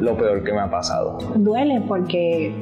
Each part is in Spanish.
lo peor que me ha pasado. Duele porque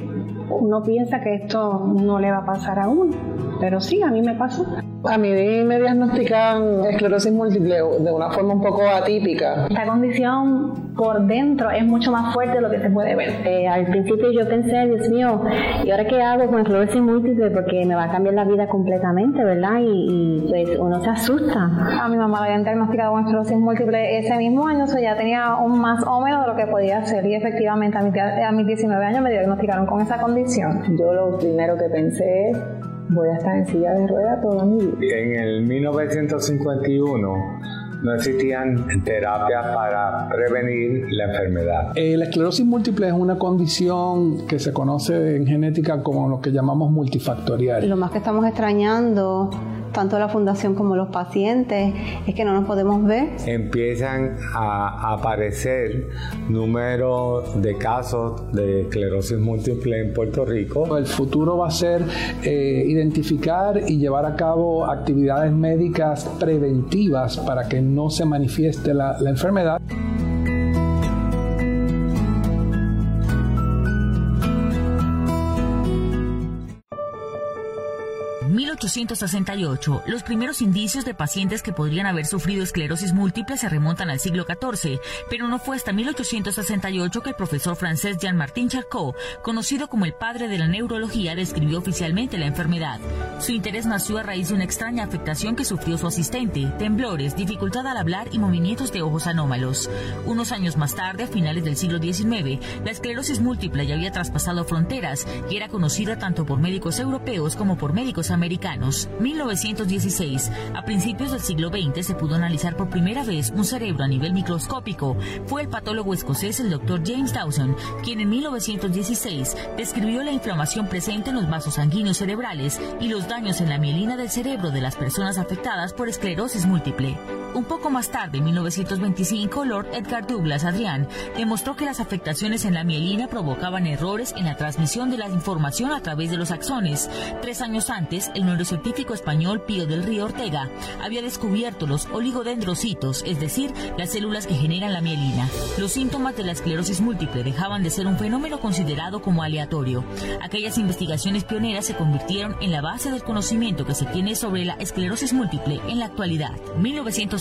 uno piensa que esto no le va a pasar a uno, pero sí, a mí me pasó. A mí me diagnostican esclerosis múltiple de una forma un poco atípica. Esta condición por dentro es mucho más fuerte de lo que se puede ver. Eh, al principio yo pensé, Dios mío, ¿y ahora qué hago con esclerosis múltiple? Porque me va a cambiar la vida completamente, ¿verdad? Y, pues uno se asusta. A mi mamá la habían diagnosticado con esclerosis múltiple ese mismo año, o sea, ya tenía un más o menos de lo que podía hacer. Y efectivamente a, a mis 19 años me diagnosticaron con esa condición. Yo lo primero que pensé voy a estar en silla de ruedas toda mi vida. En el 1951 no existían terapias para prevenir la enfermedad. Eh, la esclerosis múltiple es una condición que se conoce en genética como lo que llamamos multifactorial. Lo más que estamos extrañando tanto la fundación como los pacientes, es que no nos podemos ver. Empiezan a aparecer números de casos de esclerosis múltiple en Puerto Rico. El futuro va a ser eh, identificar y llevar a cabo actividades médicas preventivas para que no se manifieste la, la enfermedad. 1868, los primeros indicios de pacientes que podrían haber sufrido esclerosis múltiple se remontan al siglo XIV, pero no fue hasta 1868 que el profesor francés Jean-Martin Charcot, conocido como el padre de la neurología, describió oficialmente la enfermedad. Su interés nació a raíz de una extraña afectación que sufrió su asistente, temblores, dificultad al hablar y movimientos de ojos anómalos. Unos años más tarde, a finales del siglo XIX, la esclerosis múltiple ya había traspasado fronteras y era conocida tanto por médicos europeos como por médicos americanos. 1916. A principios del siglo XX se pudo analizar por primera vez un cerebro a nivel microscópico. Fue el patólogo escocés el Dr. James Dawson quien en 1916 describió la inflamación presente en los vasos sanguíneos cerebrales y los daños en la mielina del cerebro de las personas afectadas por esclerosis múltiple. Un poco más tarde, en 1925, Lord Edgar Douglas Adrián demostró que las afectaciones en la mielina provocaban errores en la transmisión de la información a través de los axones. Tres años antes, el neurocientífico español Pío del Río Ortega había descubierto los oligodendrocitos, es decir, las células que generan la mielina. Los síntomas de la esclerosis múltiple dejaban de ser un fenómeno considerado como aleatorio. Aquellas investigaciones pioneras se convirtieron en la base del conocimiento que se tiene sobre la esclerosis múltiple en la actualidad.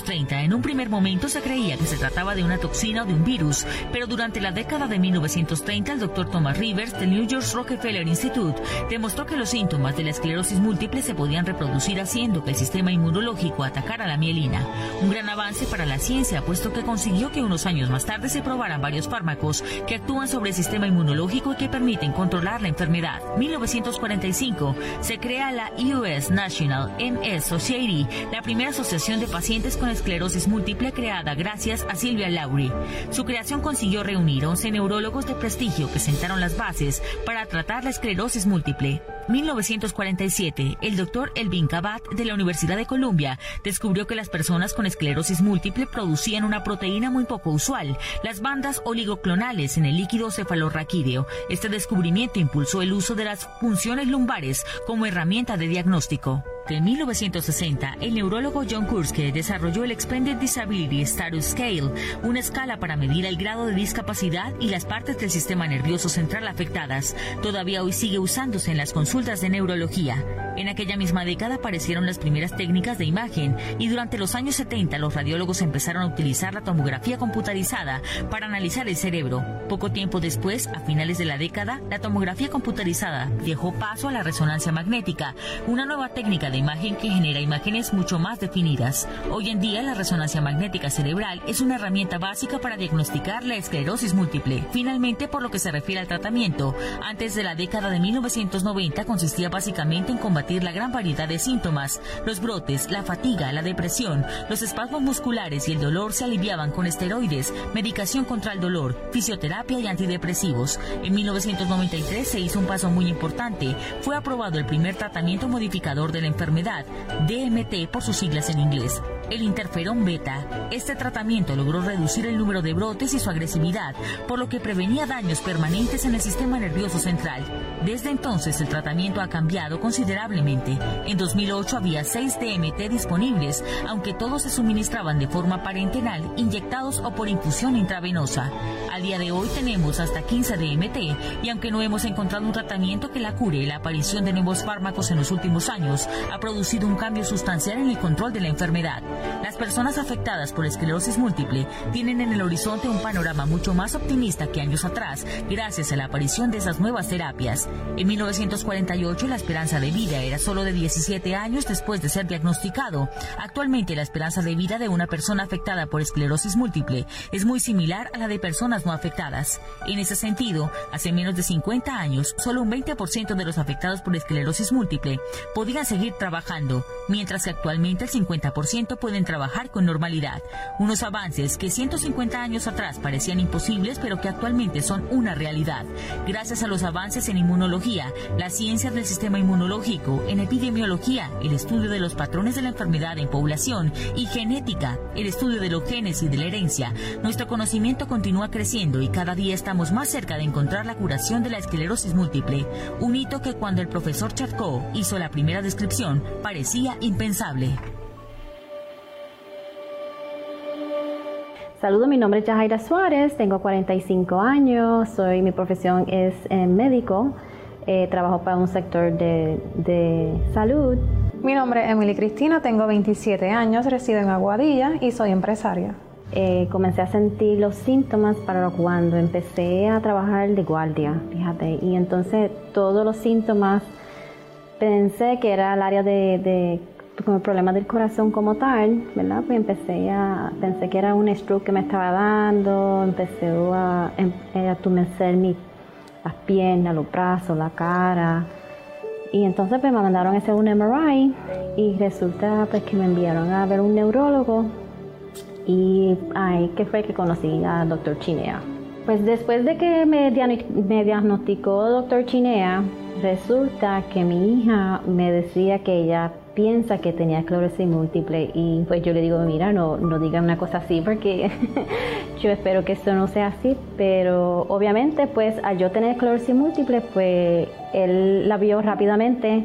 30, en un primer momento se creía que se trataba de una toxina o de un virus, pero durante la década de 1930 el doctor Thomas Rivers del New York Rockefeller Institute demostró que los síntomas de la esclerosis múltiple se podían reproducir haciendo que el sistema inmunológico atacara la mielina. Un gran avance para la ciencia, puesto que consiguió que unos años más tarde se probaran varios fármacos que actúan sobre el sistema inmunológico y que permiten controlar la enfermedad. 1945 se crea la US National MS Society, la primera asociación de pacientes con esclerosis múltiple creada gracias a Silvia Lauri. Su creación consiguió reunir 11 neurólogos de prestigio que sentaron las bases para tratar la esclerosis múltiple. 1947, el doctor Elvin Cabat de la Universidad de Columbia descubrió que las personas con esclerosis múltiple producían una proteína muy poco usual, las bandas oligoclonales en el líquido cefalorraquídeo. Este descubrimiento impulsó el uso de las funciones lumbares como herramienta de diagnóstico. En 1960, el neurólogo John Kurske desarrolló el Expanded Disability Status Scale, una escala para medir el grado de discapacidad y las partes del sistema nervioso central afectadas. Todavía hoy sigue usándose en las consultas de neurología. En aquella misma década aparecieron las primeras técnicas de imagen y durante los años 70 los radiólogos empezaron a utilizar la tomografía computarizada para analizar el cerebro. Poco tiempo después, a finales de la década, la tomografía computarizada dejó paso a la resonancia magnética, una nueva técnica imagen que genera imágenes mucho más definidas. Hoy en día la resonancia magnética cerebral es una herramienta básica para diagnosticar la esclerosis múltiple. Finalmente, por lo que se refiere al tratamiento, antes de la década de 1990 consistía básicamente en combatir la gran variedad de síntomas. Los brotes, la fatiga, la depresión, los espasmos musculares y el dolor se aliviaban con esteroides, medicación contra el dolor, fisioterapia y antidepresivos. En 1993 se hizo un paso muy importante. Fue aprobado el primer tratamiento modificador de la enfermedad, DMT por sus siglas en inglés, el interferón beta. Este tratamiento logró reducir el número de brotes y su agresividad, por lo que prevenía daños permanentes en el sistema nervioso central. Desde entonces el tratamiento ha cambiado considerablemente. En 2008 había 6 DMT disponibles, aunque todos se suministraban de forma parenteral, inyectados o por infusión intravenosa. Al día de hoy tenemos hasta 15 DMT y aunque no hemos encontrado un tratamiento que la cure, la aparición de nuevos fármacos en los últimos años ha producido un cambio sustancial en el control de la enfermedad. Las personas afectadas por esclerosis múltiple tienen en el horizonte un panorama mucho más optimista que años atrás, gracias a la aparición de esas nuevas terapias. En 1948 la esperanza de vida era solo de 17 años después de ser diagnosticado. Actualmente la esperanza de vida de una persona afectada por esclerosis múltiple es muy similar a la de personas no afectadas. En ese sentido, hace menos de 50 años, solo un 20% de los afectados por esclerosis múltiple podían seguir trabajando, mientras que actualmente el 50% pueden trabajar con normalidad. Unos avances que 150 años atrás parecían imposibles, pero que actualmente son una realidad. Gracias a los avances en inmunología, las ciencias del sistema inmunológico, en epidemiología, el estudio de los patrones de la enfermedad en población y genética, el estudio de los genes y de la herencia, nuestro conocimiento continúa creciendo y cada día estamos más cerca de encontrar la curación de la esclerosis múltiple, un hito que cuando el profesor Charcot hizo la primera descripción parecía impensable. Saludos, mi nombre es Yajaira Suárez, tengo 45 años, soy mi profesión es eh, médico, eh, trabajo para un sector de, de, salud. Mi nombre es Emily Cristina, tengo 27 años, resido en Aguadilla y soy empresaria. Eh, comencé a sentir los síntomas para cuando empecé a trabajar de guardia, fíjate, y entonces todos los síntomas pensé que era el área de, de con el problema del corazón como tal, ¿verdad? Pues empecé a, pensé que era un stroke que me estaba dando, empecé a, em, a atumecer mi, las piernas, los brazos, la cara. Y entonces pues me mandaron a hacer un MRI y resulta pues que me enviaron a ver un neurólogo y ahí que fue que conocí al doctor Chinea. Pues después de que me, me diagnosticó doctor Chinea, resulta que mi hija me decía que ella piensa que tenía esclerosis múltiple y pues yo le digo, mira, no, no digan una cosa así porque yo espero que esto no sea así, pero obviamente pues al yo tener esclerosis múltiple pues él la vio rápidamente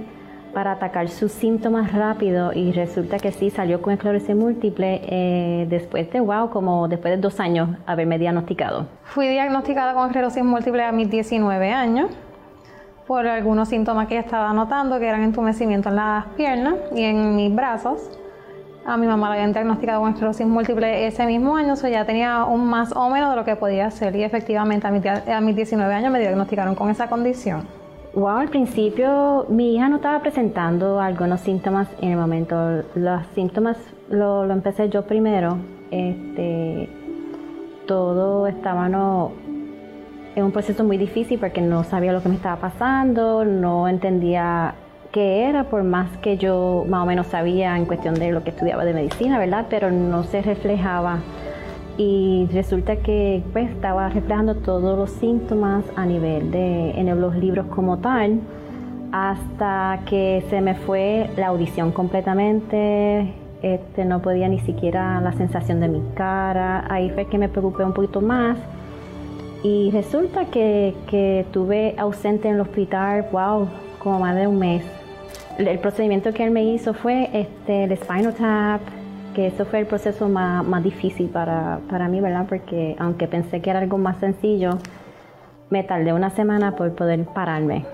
para atacar sus síntomas rápido y resulta que sí salió con esclerosis múltiple eh, después de, wow, como después de dos años haberme diagnosticado. Fui diagnosticada con esclerosis múltiple a mis 19 años por algunos síntomas que estaba notando, que eran entumecimiento en las piernas y en mis brazos. A mi mamá la habían diagnosticado con esclerosis múltiple ese mismo año, o ya tenía un más o menos de lo que podía ser y efectivamente a mis, a mis 19 años me diagnosticaron con esa condición. Wow, al principio mi hija no estaba presentando algunos síntomas en el momento. Los síntomas lo, lo empecé yo primero. Este, todo estaba no, en un proceso muy difícil porque no sabía lo que me estaba pasando, no entendía qué era, por más que yo más o menos sabía en cuestión de lo que estudiaba de medicina, ¿verdad? Pero no se reflejaba. Y resulta que pues estaba reflejando todos los síntomas a nivel de en los libros como tal, hasta que se me fue la audición completamente, este, no podía ni siquiera la sensación de mi cara, ahí fue que me preocupé un poquito más y resulta que, que tuve ausente en el hospital, wow, como más de un mes. El procedimiento que él me hizo fue este, el spinal tap, que eso fue el proceso más, más difícil para, para mí, ¿verdad? Porque aunque pensé que era algo más sencillo, me tardé una semana por poder pararme.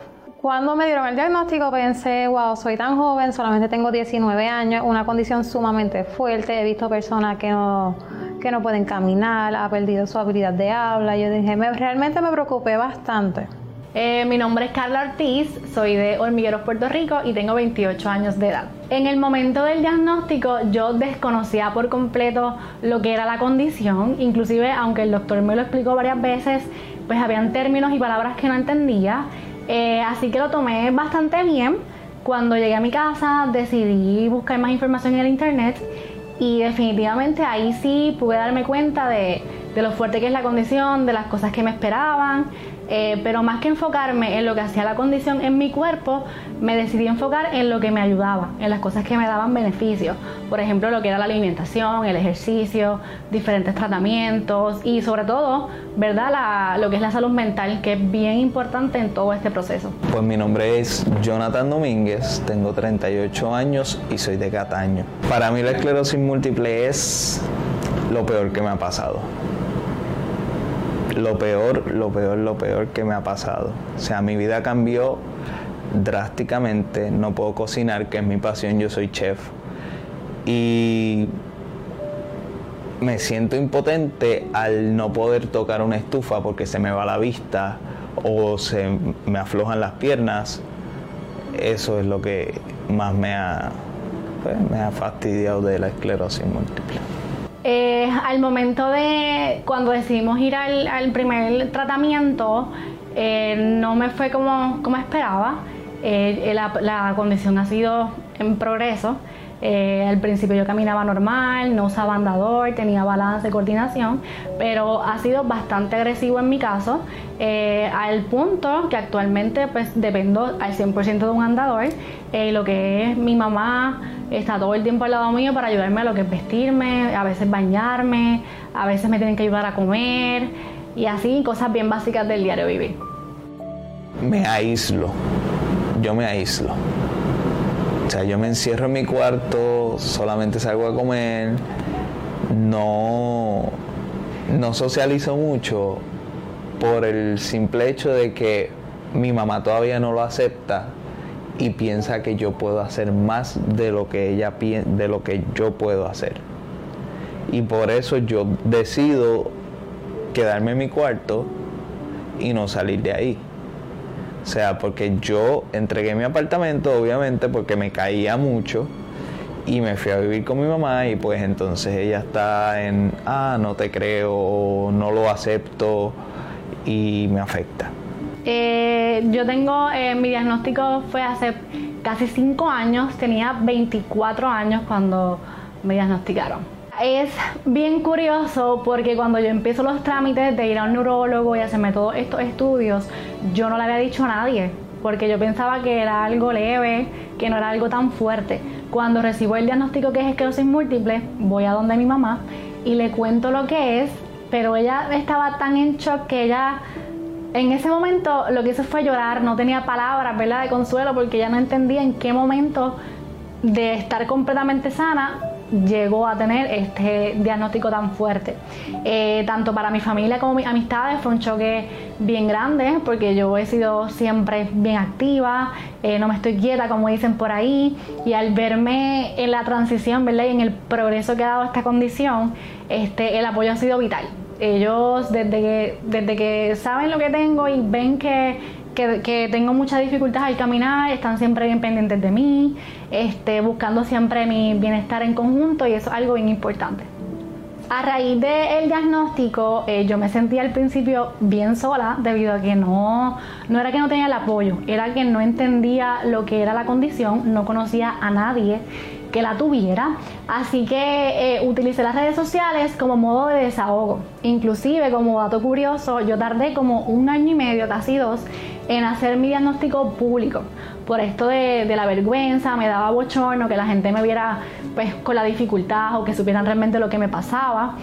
Cuando me dieron el diagnóstico pensé, wow, soy tan joven, solamente tengo 19 años, una condición sumamente fuerte, he visto personas que no, que no pueden caminar, ha perdido su habilidad de habla. Yo dije, me, realmente me preocupé bastante. Eh, mi nombre es Carla Ortiz, soy de Hormigueros, Puerto Rico y tengo 28 años de edad. En el momento del diagnóstico yo desconocía por completo lo que era la condición, inclusive aunque el doctor me lo explicó varias veces, pues habían términos y palabras que no entendía, eh, así que lo tomé bastante bien. Cuando llegué a mi casa decidí buscar más información en el internet y definitivamente ahí sí pude darme cuenta de, de lo fuerte que es la condición, de las cosas que me esperaban, eh, pero más que enfocarme en lo que hacía la condición en mi cuerpo, me decidí enfocar en lo que me ayudaba, en las cosas que me daban beneficios. Por ejemplo, lo que era la alimentación, el ejercicio, diferentes tratamientos y sobre todo, ¿verdad? lo que es la salud mental, que es bien importante en todo este proceso. Pues mi nombre es Jonathan Domínguez, tengo 38 años y soy de Cataño. Para mí la esclerosis múltiple es lo peor que me ha pasado lo peor, lo peor, lo peor que me ha pasado. O sea, mi vida cambió drásticamente. No puedo cocinar, que es mi pasión, yo soy chef. Y me siento impotente al no poder tocar una estufa porque se me va la vista o se me aflojan las piernas. Eso es lo que más me ha, pues, me ha fastidiado de la esclerosis múltiple. Eh, al momento de cuando decidimos ir al, primer tratamiento, eh, no me fue como, como esperaba. Eh, la, condición ha sido en progreso. Al principio yo caminaba normal, no usaba andador, tenía balance, coordinación, pero ha sido bastante agresivo en mi caso, al punto que actualmente pues dependo al 100% de un andador. lo que es mi mamá, está todo el tiempo al lado mío para ayudarme a lo que es vestirme, a veces bañarme, a veces me tienen que ayudar a comer y así cosas bien básicas del diario vivir. Me aíslo, yo me aíslo. O sea, yo me encierro en mi cuarto, solamente salgo a comer, no, no socializo mucho por el simple hecho de que mi mamá todavía no lo acepta y piensa que yo puedo hacer más de lo que ella de lo que yo puedo hacer. Y por eso yo decido quedarme en mi cuarto y no salir de ahí. O sea, porque yo entregué mi apartamento, obviamente, porque me caía mucho y me fui a vivir con mi mamá y pues entonces ella está en, ah, no te creo, no lo acepto y me afecta. Eh, yo tengo, eh, mi diagnóstico fue hace casi 5 años, tenía 24 años cuando me diagnosticaron. Es bien curioso porque cuando yo empiezo los trámites de ir a un neurólogo y hacerme todos estos estudios, yo no le había dicho a nadie, porque yo pensaba que era algo leve, que no era algo tan fuerte. Cuando recibo el diagnóstico que es esclerosis múltiple, voy a donde mi mamá y le cuento lo que es, pero ella estaba tan en shock que ella en ese momento lo que hizo fue llorar, no tenía palabras, ¿verdad?, de consuelo porque ya no entendía en qué momento de estar completamente sana llegó a tener este diagnóstico tan fuerte. Eh, tanto para mi familia como mis amistades fue un choque bien grande porque yo he sido siempre bien activa, eh, no me estoy quieta como dicen por ahí y al verme en la transición ¿verdad? y en el progreso que ha dado esta condición, este, el apoyo ha sido vital ellos desde que, desde que saben lo que tengo y ven que, que, tengo mucha dificultad al caminar, están siempre bien pendientes de mí, este, buscando siempre mi bienestar en conjunto y eso es algo bien importante. A raíz del diagnóstico, eh, yo me sentía al principio bien sola debido a que no, no era que no tenía el apoyo, era que no entendía lo que era la condición, no conocía a nadie que la tuviera. Así que eh, utilicé las redes sociales como modo de desahogo. Inclusive, como dato curioso, yo tardé como un año y medio, casi dos, en hacer mi diagnóstico público. Por esto de, la vergüenza, me daba bochorno que la gente me viera pues con la dificultad o que supieran realmente lo que me pasaba.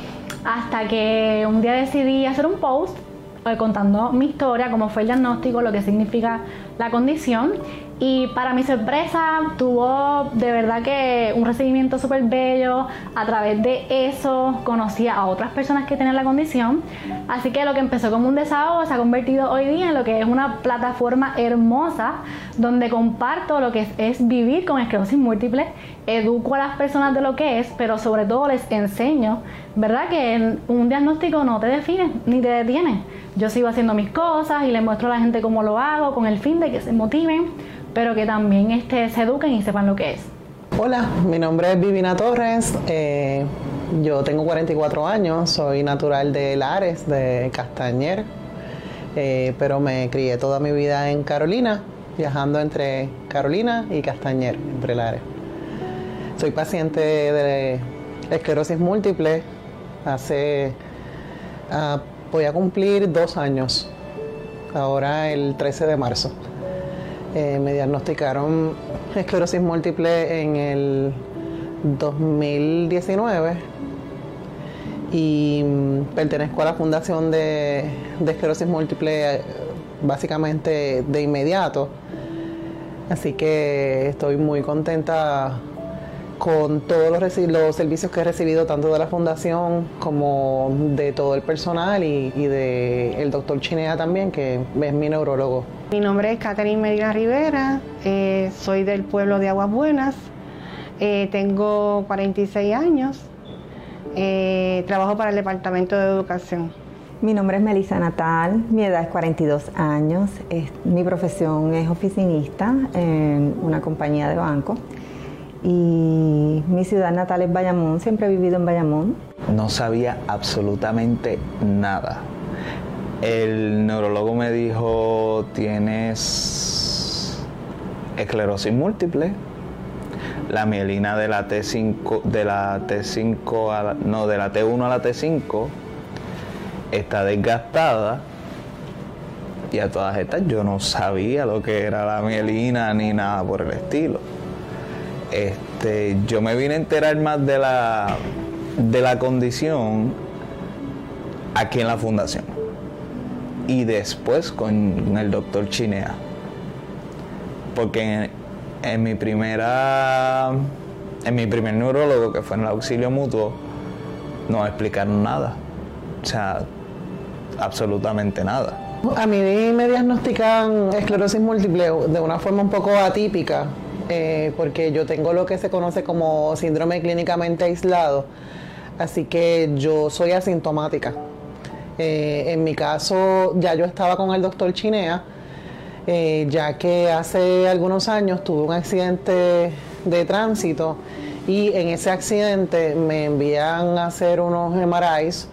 Hasta que un día decidí hacer un post eh, contando mi historia, cómo fue el diagnóstico, lo que significa la condición Y para mi sorpresa, tuvo de verdad que un recibimiento súper bello. A través de eso conocí a otras personas que tienen la condición. Así que lo que empezó como un desahogo se ha convertido hoy día en lo que es una plataforma hermosa donde comparto lo que es, vivir con esclerosis múltiple, educo a las personas de lo que es, pero sobre todo les enseño, ¿verdad? Que un diagnóstico no te define ni te detiene. Yo sigo haciendo mis cosas y les muestro a la gente cómo lo hago con el fin de que se motiven pero que también este, se eduquen y sepan lo que es. Hola, mi nombre es Vivina Torres, eh, yo tengo 44 años, soy natural de Lares, de Castañer, eh, pero me crié toda mi vida en Carolina, viajando entre Carolina y Castañer, entre Lares. Soy paciente de esclerosis múltiple, hace, ah, voy a cumplir dos años, ahora el 13 de marzo. Eh, me diagnosticaron esclerosis múltiple en el 2019 y pertenezco a la fundación de, esclerosis múltiple eh, básicamente de inmediato. Así que estoy muy contenta con todos los, servicios que he recibido tanto de la fundación como de todo el personal y, y de el doctor Chinea también, que es mi neurólogo. Mi nombre es Catherine Medina Rivera, eh, soy del pueblo de Aguas Buenas, eh, tengo 46 años, eh, trabajo para el Departamento de Educación. Mi nombre es Melissa Natal, mi edad es 42 años, mi profesión es oficinista en una compañía de banco y mi ciudad natal es Bayamón, siempre he vivido en Bayamón. No sabía absolutamente nada el neurólogo me dijo, tienes esclerosis múltiple, la mielina de la T5, de la T5 a no, de la T1 a la T5 está desgastada. Y a todas estas yo no sabía lo que era la mielina ni nada por el estilo. Este, yo me vine a enterar más de la, de la condición aquí en la fundación y después con el doctor Chinea. Porque en, mi primera, en mi primer neurólogo, que fue en el auxilio mutuo, no explicaron nada. O sea, absolutamente nada. A mí me diagnostican esclerosis múltiple de una forma un poco atípica, eh, porque yo tengo lo que se conoce como síndrome clínicamente aislado, así que yo soy asintomática. Eh, en mi caso, ya yo estaba con el doctor Chinea, eh, ya que hace algunos años tuve un accidente de tránsito y en ese accidente me envían a hacer unos MRIs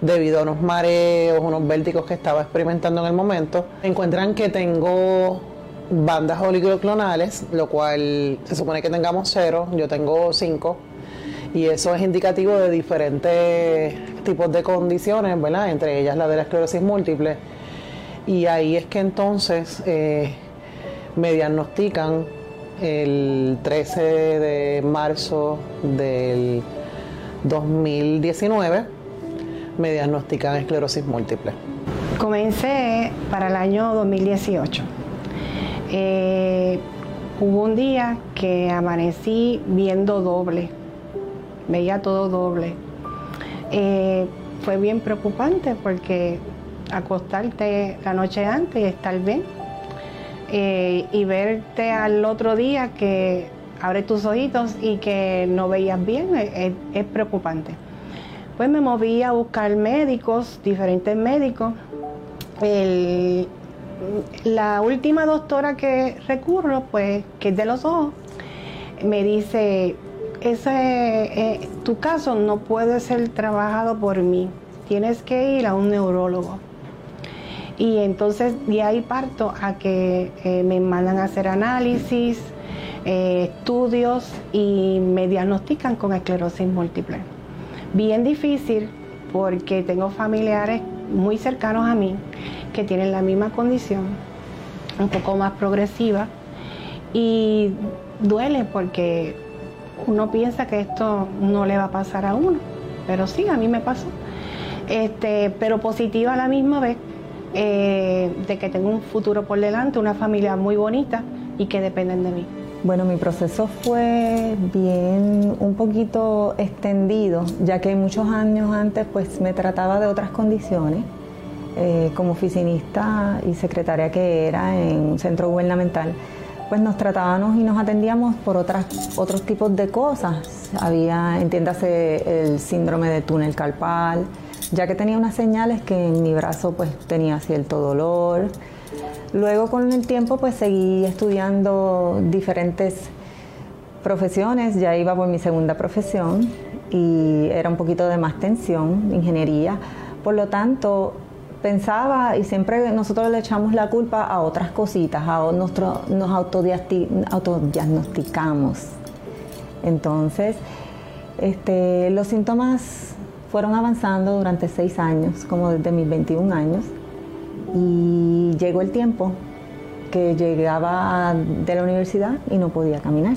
debido a unos mareos, unos vértigos que estaba experimentando en el momento. Encuentran que tengo bandas oligoclonales, lo cual se supone que tengamos cero, yo tengo cinco y eso es indicativo de diferentes tipos de condiciones, ¿verdad? Entre ellas la de la esclerosis múltiple. Y ahí es que entonces eh, me diagnostican el 13 de marzo del 2019, me diagnostican esclerosis múltiple. Comencé para el año 2018. Eh, hubo un día que amanecí viendo doble veía todo doble. Eh, fue bien preocupante porque acostarte la noche antes y estar bien eh, y verte al otro día que abre tus ojitos y que no veías bien es, preocupante. Pues me moví a buscar médicos, diferentes médicos. la última doctora que recurro, pues, que es de los ojos, me dice, ese, eh, tu caso no puede ser trabajado por mí, tienes que ir a un neurólogo. Y entonces de ahí parto a que eh, me mandan a hacer análisis, eh, estudios y me diagnostican con esclerosis múltiple. Bien difícil porque tengo familiares muy cercanos a mí que tienen la misma condición, un poco más progresiva, y duele porque uno piensa que esto no le va a pasar a uno, pero sí, a mí me pasó. Este, pero positiva a la misma vez, eh, de que tengo un futuro por delante, una familia muy bonita, y que dependen de mí. Bueno, mi proceso fue bien un poquito extendido, ya que muchos años antes pues me trataba de otras condiciones. Eh, como oficinista y secretaria que era en un centro gubernamental, pues nos tratábamos y nos atendíamos por otras, otros tipos de cosas. Había, entiéndase, el síndrome de túnel carpal, ya que tenía unas señales que en mi brazo pues tenía cierto dolor. Luego con el tiempo pues seguí estudiando diferentes profesiones, ya iba por mi segunda profesión y era un poquito de más tensión, ingeniería. Por lo tanto, pensaba y siempre nosotros le echamos la culpa a otras cositas, a nuestro, nos autodiagnosticamos. Entonces, este, los síntomas fueron avanzando durante seis años, como desde mis 21 años, y llegó el tiempo que llegaba de la universidad y no podía caminar.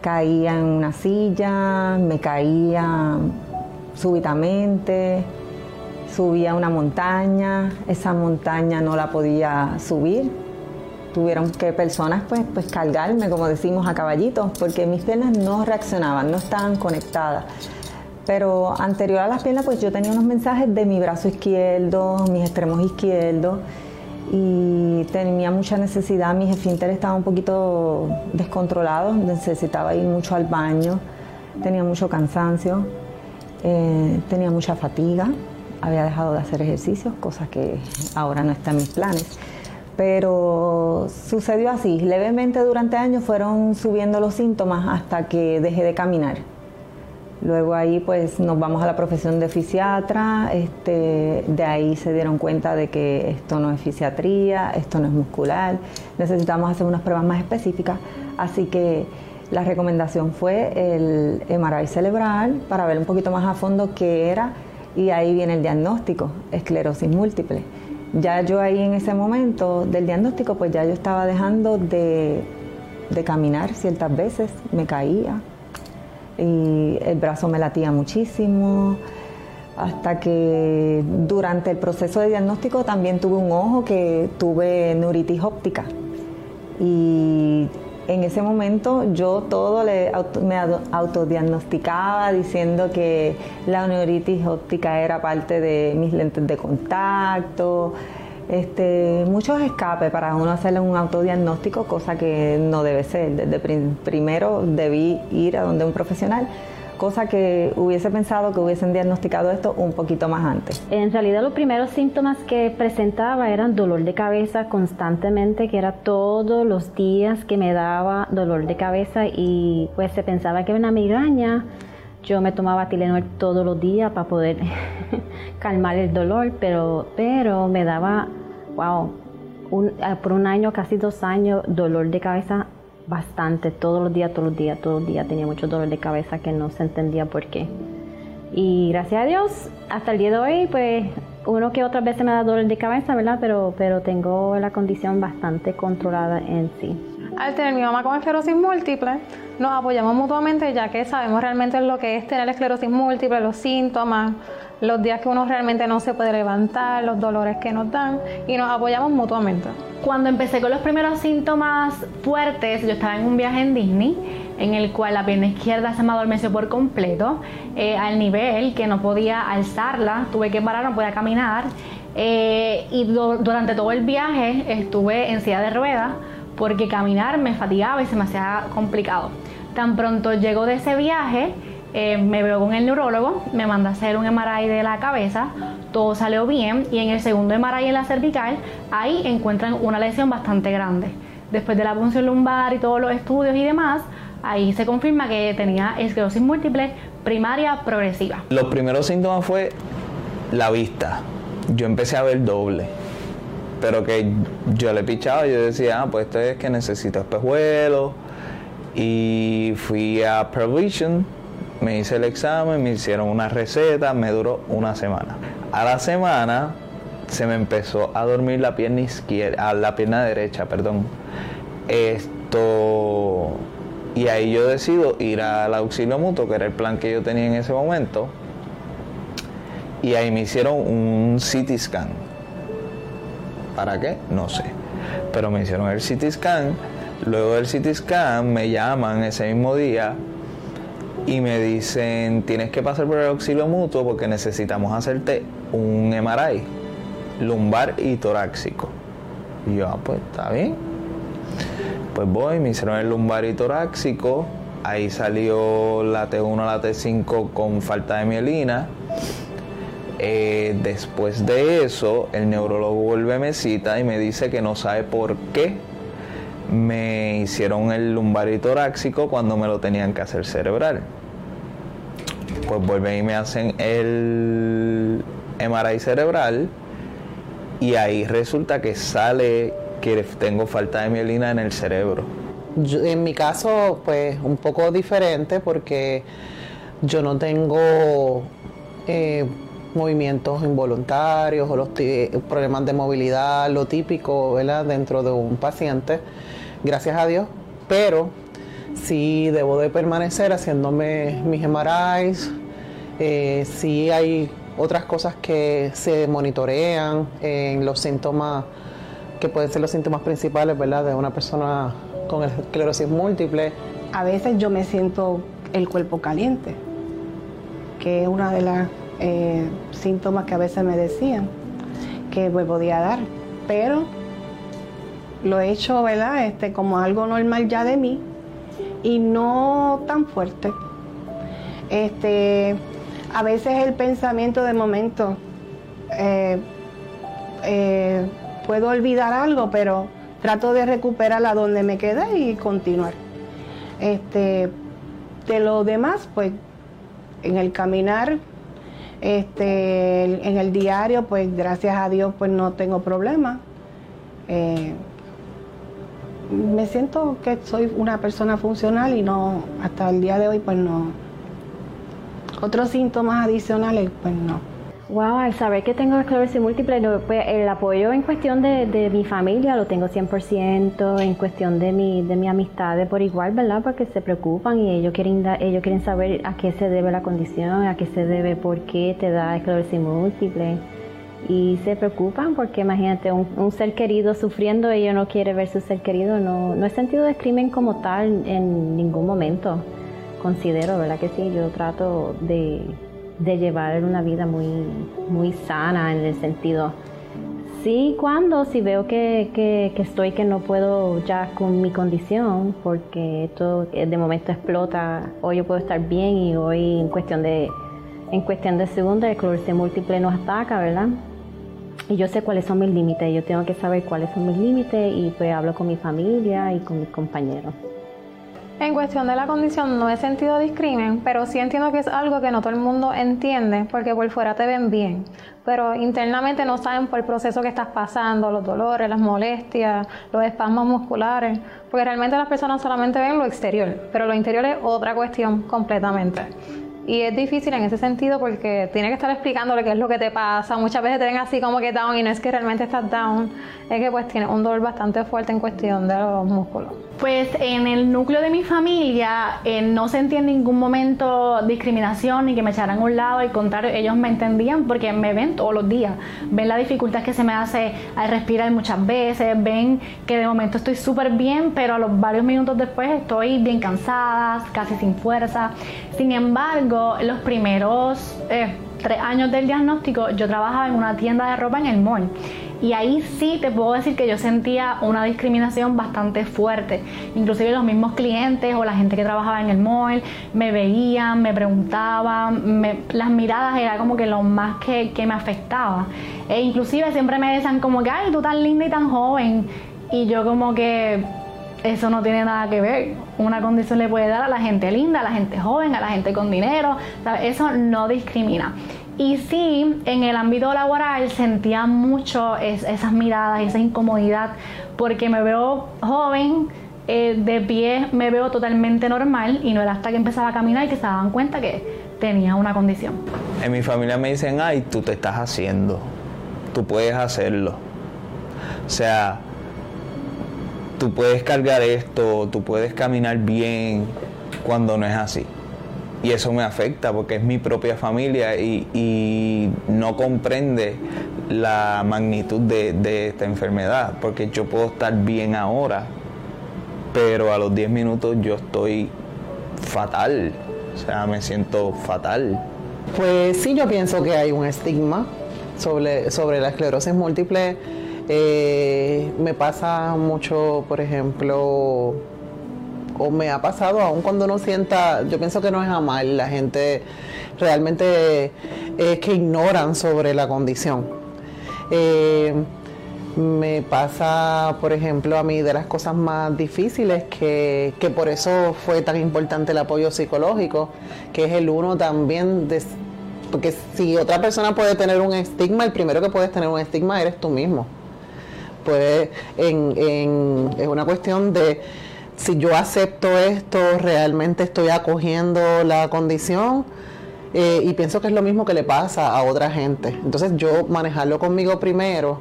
Caía en una silla, me caía súbitamente, subía una montaña, esa montaña no la podía subir. Tuvieron que personas pues, pues cargarme, como decimos, a caballitos, porque mis piernas no reaccionaban, no estaban conectadas. Pero anterior a las piernas, pues yo tenía unos mensajes de mi brazo izquierdo, mis extremos izquierdos, y tenía mucha necesidad, mi esfínter estaba un poquito descontrolado, necesitaba ir mucho al baño, tenía mucho cansancio, eh, tenía mucha fatiga había dejado de hacer ejercicios, cosa que ahora no está en mis planes. Pero sucedió así, levemente durante años fueron subiendo los síntomas hasta que dejé de caminar. Luego ahí pues nos vamos a la profesión de fisiatra, este, de ahí se dieron cuenta de que esto no es fisiatría, esto no es muscular, necesitamos hacer unas pruebas más específicas, así que la recomendación fue el MRI cerebral para ver un poquito más a fondo qué era y ahí viene el diagnóstico, esclerosis múltiple. Ya yo ahí en ese momento del diagnóstico, pues ya yo estaba dejando de, caminar ciertas veces, me caía y el brazo me latía muchísimo, hasta que durante el proceso de diagnóstico también tuve un ojo que tuve neuritis óptica. Y en ese momento yo todo le me autodiagnosticaba diciendo que la neuritis óptica era parte de mis lentes de contacto, este, muchos escapes para uno hacerle un autodiagnóstico, cosa que no debe ser. Desde primero debí ir a donde un profesional cosa que hubiese pensado que hubiesen diagnosticado esto un poquito más antes. En realidad los primeros síntomas que presentaba eran dolor de cabeza constantemente, que era todos los días que me daba dolor de cabeza y pues se pensaba que era una migraña. Yo me tomaba Tilenol todos los días para poder calmar el dolor, pero, pero me daba, wow, por un año, casi dos años, dolor de cabeza bastante, todos los días, todos los días, todos los días tenía mucho dolor de cabeza que no se entendía por qué. Y gracias a Dios, hasta el día de hoy, pues uno que otras veces me da dolor de cabeza, ¿verdad? Pero, pero tengo la condición bastante controlada en sí. Al tener mi mamá con esclerosis múltiple, nos apoyamos mutuamente ya que sabemos realmente lo que es tener esclerosis múltiple, los síntomas, los días que uno realmente no se puede levantar, los dolores que nos dan y nos apoyamos mutuamente. Cuando empecé con los primeros síntomas fuertes, yo estaba en un viaje en Disney en el cual la pierna izquierda se me adormeció por completo, eh, al nivel que no podía alzarla, tuve que parar, no podía caminar. Eh, y durante todo el viaje estuve en silla de ruedas porque caminar me fatigaba y se me hacía complicado. Tan pronto llego de ese viaje, eh, me veo con el neurólogo, me manda a hacer un MRI de la cabeza, todo salió bien y en el segundo MRI en la cervical, ahí encuentran una lesión bastante grande. Después de la punción lumbar y todos los estudios y demás, ahí se confirma que tenía esclerosis múltiple primaria progresiva. Los primeros síntomas fue la vista. Yo empecé a ver doble. Pero que yo le pichaba, yo decía, ah, pues esto es que necesito espejuelos. Y fui a Provision me hice el examen, me hicieron una receta, me duró una semana. A la semana se me empezó a dormir la pierna izquierda, la pierna derecha, perdón. Esto y ahí yo decido ir al auxilio mutuo, que era el plan que yo tenía en ese momento. Y ahí me hicieron un CT scan. ¿Para qué? No sé. Pero me hicieron el CT scan Luego del CT scan me llaman ese mismo día y me dicen tienes que pasar por el auxilio mutuo porque necesitamos hacerte un MRI lumbar y torácico. Y yo, ah, pues está bien. Pues voy, me hicieron el lumbar y torácico. Ahí salió la T1, la T5 con falta de mielina. Eh, después de eso, el neurólogo vuelve me cita y me dice que no sabe por qué me hicieron el lumbar y torácico cuando me lo tenían que hacer cerebral. Pues vuelven y me hacen el MRI cerebral y ahí resulta que sale que tengo falta de mielina en el cerebro. en mi caso, pues un poco diferente porque yo no tengo eh, movimientos involuntarios o los problemas de movilidad, lo típico, ¿verdad? Dentro de un paciente gracias a Dios, pero sí debo de permanecer haciéndome mis MRIs, eh, sí hay otras cosas que se monitorean en los síntomas que pueden ser los síntomas principales, ¿verdad? De una persona con esclerosis múltiple. A veces yo me siento el cuerpo caliente, que es una de las eh, síntomas que a veces me decían que me podía dar, pero lo he hecho, ¿verdad? Este, como algo normal ya de mí y no tan fuerte. Este, a veces el pensamiento de momento eh, eh, puedo olvidar algo, pero trato de recuperar a donde me quedé y continuar. Este, de lo demás, pues en el caminar, este, en el diario, pues gracias a Dios, pues no tengo problema. Eh, me siento que soy una persona funcional y no, hasta el día de hoy, pues no. Otros síntomas adicionales, pues no. Wow, al saber que tengo esclerosis múltiple, pues, el apoyo en cuestión de, mi familia lo tengo 100%, en cuestión de mi, de mi amistad por igual, ¿verdad? Porque se preocupan y ellos quieren, ellos quieren saber a qué se debe la condición, a qué se debe, por qué te da esclerosis múltiple y se preocupan porque imagínate un, ser querido sufriendo ella no quiere ver su ser querido no no he sentido crimen como tal en ningún momento. Considero verdad que sí yo trato de, de llevar una vida muy muy sana en el sentido sí cuando si veo que, que, que estoy que no puedo ya con mi condición porque esto eh, de momento explota hoy yo puedo estar bien y hoy en cuestión de en cuestión de segundos el clorce múltiple nos ataca verdad y yo sé cuáles son mis límites, yo tengo que saber cuáles son mis límites y pues hablo con mi familia y con mis compañeros. En cuestión de la condición no he sentido discrimen, pero sí entiendo que es algo que no todo el mundo entiende porque por fuera te ven bien, pero internamente no saben por el proceso que estás pasando, los dolores, las molestias, los espasmos musculares, porque realmente las personas solamente ven lo exterior, pero lo interior es otra cuestión completamente. Y es difícil en ese sentido porque tiene que estar explicándole qué es lo que te pasa. Muchas veces te ven así como que down y no es que realmente estás down, es que pues tiene un dolor bastante fuerte en cuestión de los músculos. Pues en el núcleo de mi familia eh, no sentí en ningún momento discriminación ni que me echaran a un lado, al contrario, ellos me entendían porque me ven todos los días, ven la dificultad que se me hace al respirar muchas veces, ven que de momento estoy súper bien, pero a los varios minutos después estoy bien cansada, casi sin fuerza. Sin embargo, los primeros eh, tres años del diagnóstico yo trabajaba en una tienda de ropa en el mall y ahí sí te puedo decir que yo sentía una discriminación bastante fuerte. Inclusive los mismos clientes o la gente que trabajaba en el mall me veían, me preguntaban, las miradas era como que lo más que, me afectaba. E inclusive siempre me decían como que, ay, tú tan linda y tan joven. Y yo como que eso no tiene nada que ver. Una condición le puede dar a la gente linda, a la gente joven, a la gente con dinero. Eso no discrimina. Y sí, en el ámbito laboral sentía mucho esas miradas, esa incomodidad, porque me veo joven, eh, de pie me veo totalmente normal y no era hasta que empezaba a caminar y que se daban cuenta que tenía una condición. En mi familia me dicen, ay, tú te estás haciendo, tú puedes hacerlo. O sea, tú puedes cargar esto, tú puedes caminar bien cuando no es así y eso me afecta porque es mi propia familia y, no comprende la magnitud de, esta enfermedad, porque yo puedo estar bien ahora, pero a los 10 minutos yo estoy fatal, o sea, me siento fatal. Pues sí, yo pienso que hay un estigma sobre, sobre la esclerosis múltiple. Eh, me pasa mucho, por ejemplo, o me ha pasado, aun cuando uno sienta, yo pienso que no es mal, la gente realmente es que ignoran sobre la condición. Eh, me pasa, por ejemplo, a mí de las cosas más difíciles, que, que, por eso fue tan importante el apoyo psicológico, que es el uno también. Porque si otra persona puede tener un estigma, el primero que puedes tener un estigma eres tú mismo. En, en, es una cuestión de si yo acepto esto, realmente estoy acogiendo la condición. Eh, y pienso que es lo mismo que le pasa a otra gente. Entonces yo manejarlo conmigo primero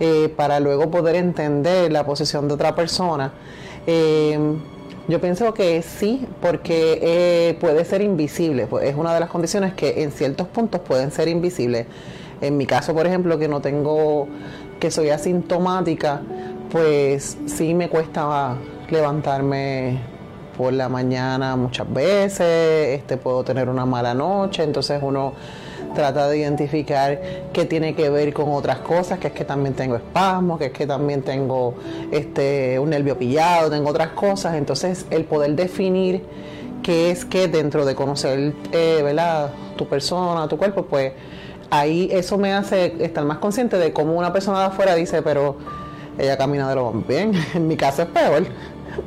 eh, para luego poder entender la posición de otra persona. Eh, yo pienso que sí, porque puede ser invisible. Pues es una de las condiciones que en ciertos puntos pueden ser invisibles. En mi caso, por ejemplo, que no tengo, que soy asintomática, pues sí me cuesta levantarme por la mañana muchas veces, este puedo tener una mala noche, entonces uno trata de identificar qué tiene que ver con otras cosas, que es que también tengo espasmos, que es que también tengo este un nervio pillado, tengo otras cosas, entonces el poder definir qué es que dentro de conocer eh, ¿verdad? tu persona, tu cuerpo, pues ahí eso me hace estar más consciente de cómo una persona de afuera dice, pero ella camina de lo bien, en mi caso es peor,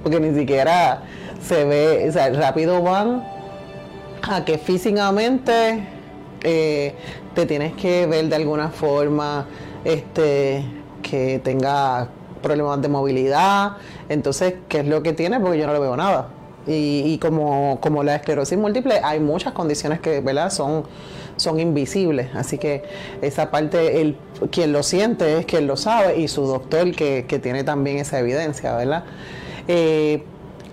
porque ni siquiera se ve, o sea, rápido van a que físicamente eh, te tienes que ver de alguna forma este, que tenga problemas de movilidad. Entonces, ¿qué es lo que tiene? Porque yo no le veo nada. Y, como, como la esclerosis múltiple, hay muchas condiciones que ¿verdad? Son, son invisibles. Así que esa parte, el, quien lo siente es quien lo sabe y su doctor que, que tiene también esa evidencia, ¿verdad? Eh,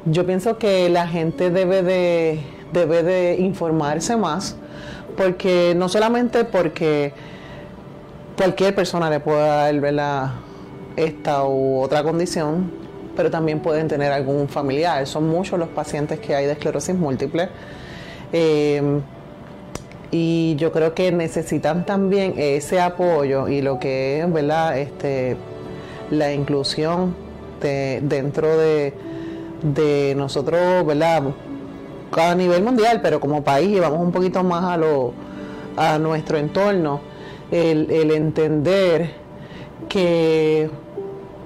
yo pienso que la gente debe de, debe de informarse más porque no solamente porque cualquier persona le pueda dar esta u otra condición, pero también pueden tener algún familiar. Son muchos los pacientes que hay de esclerosis múltiple. Eh, y yo creo que necesitan también ese apoyo y lo que es ¿verdad? Este, la inclusión dentro de, de nosotros, ¿verdad? a nivel mundial, pero como país llevamos un poquito más a, lo, a nuestro entorno, el, el entender que,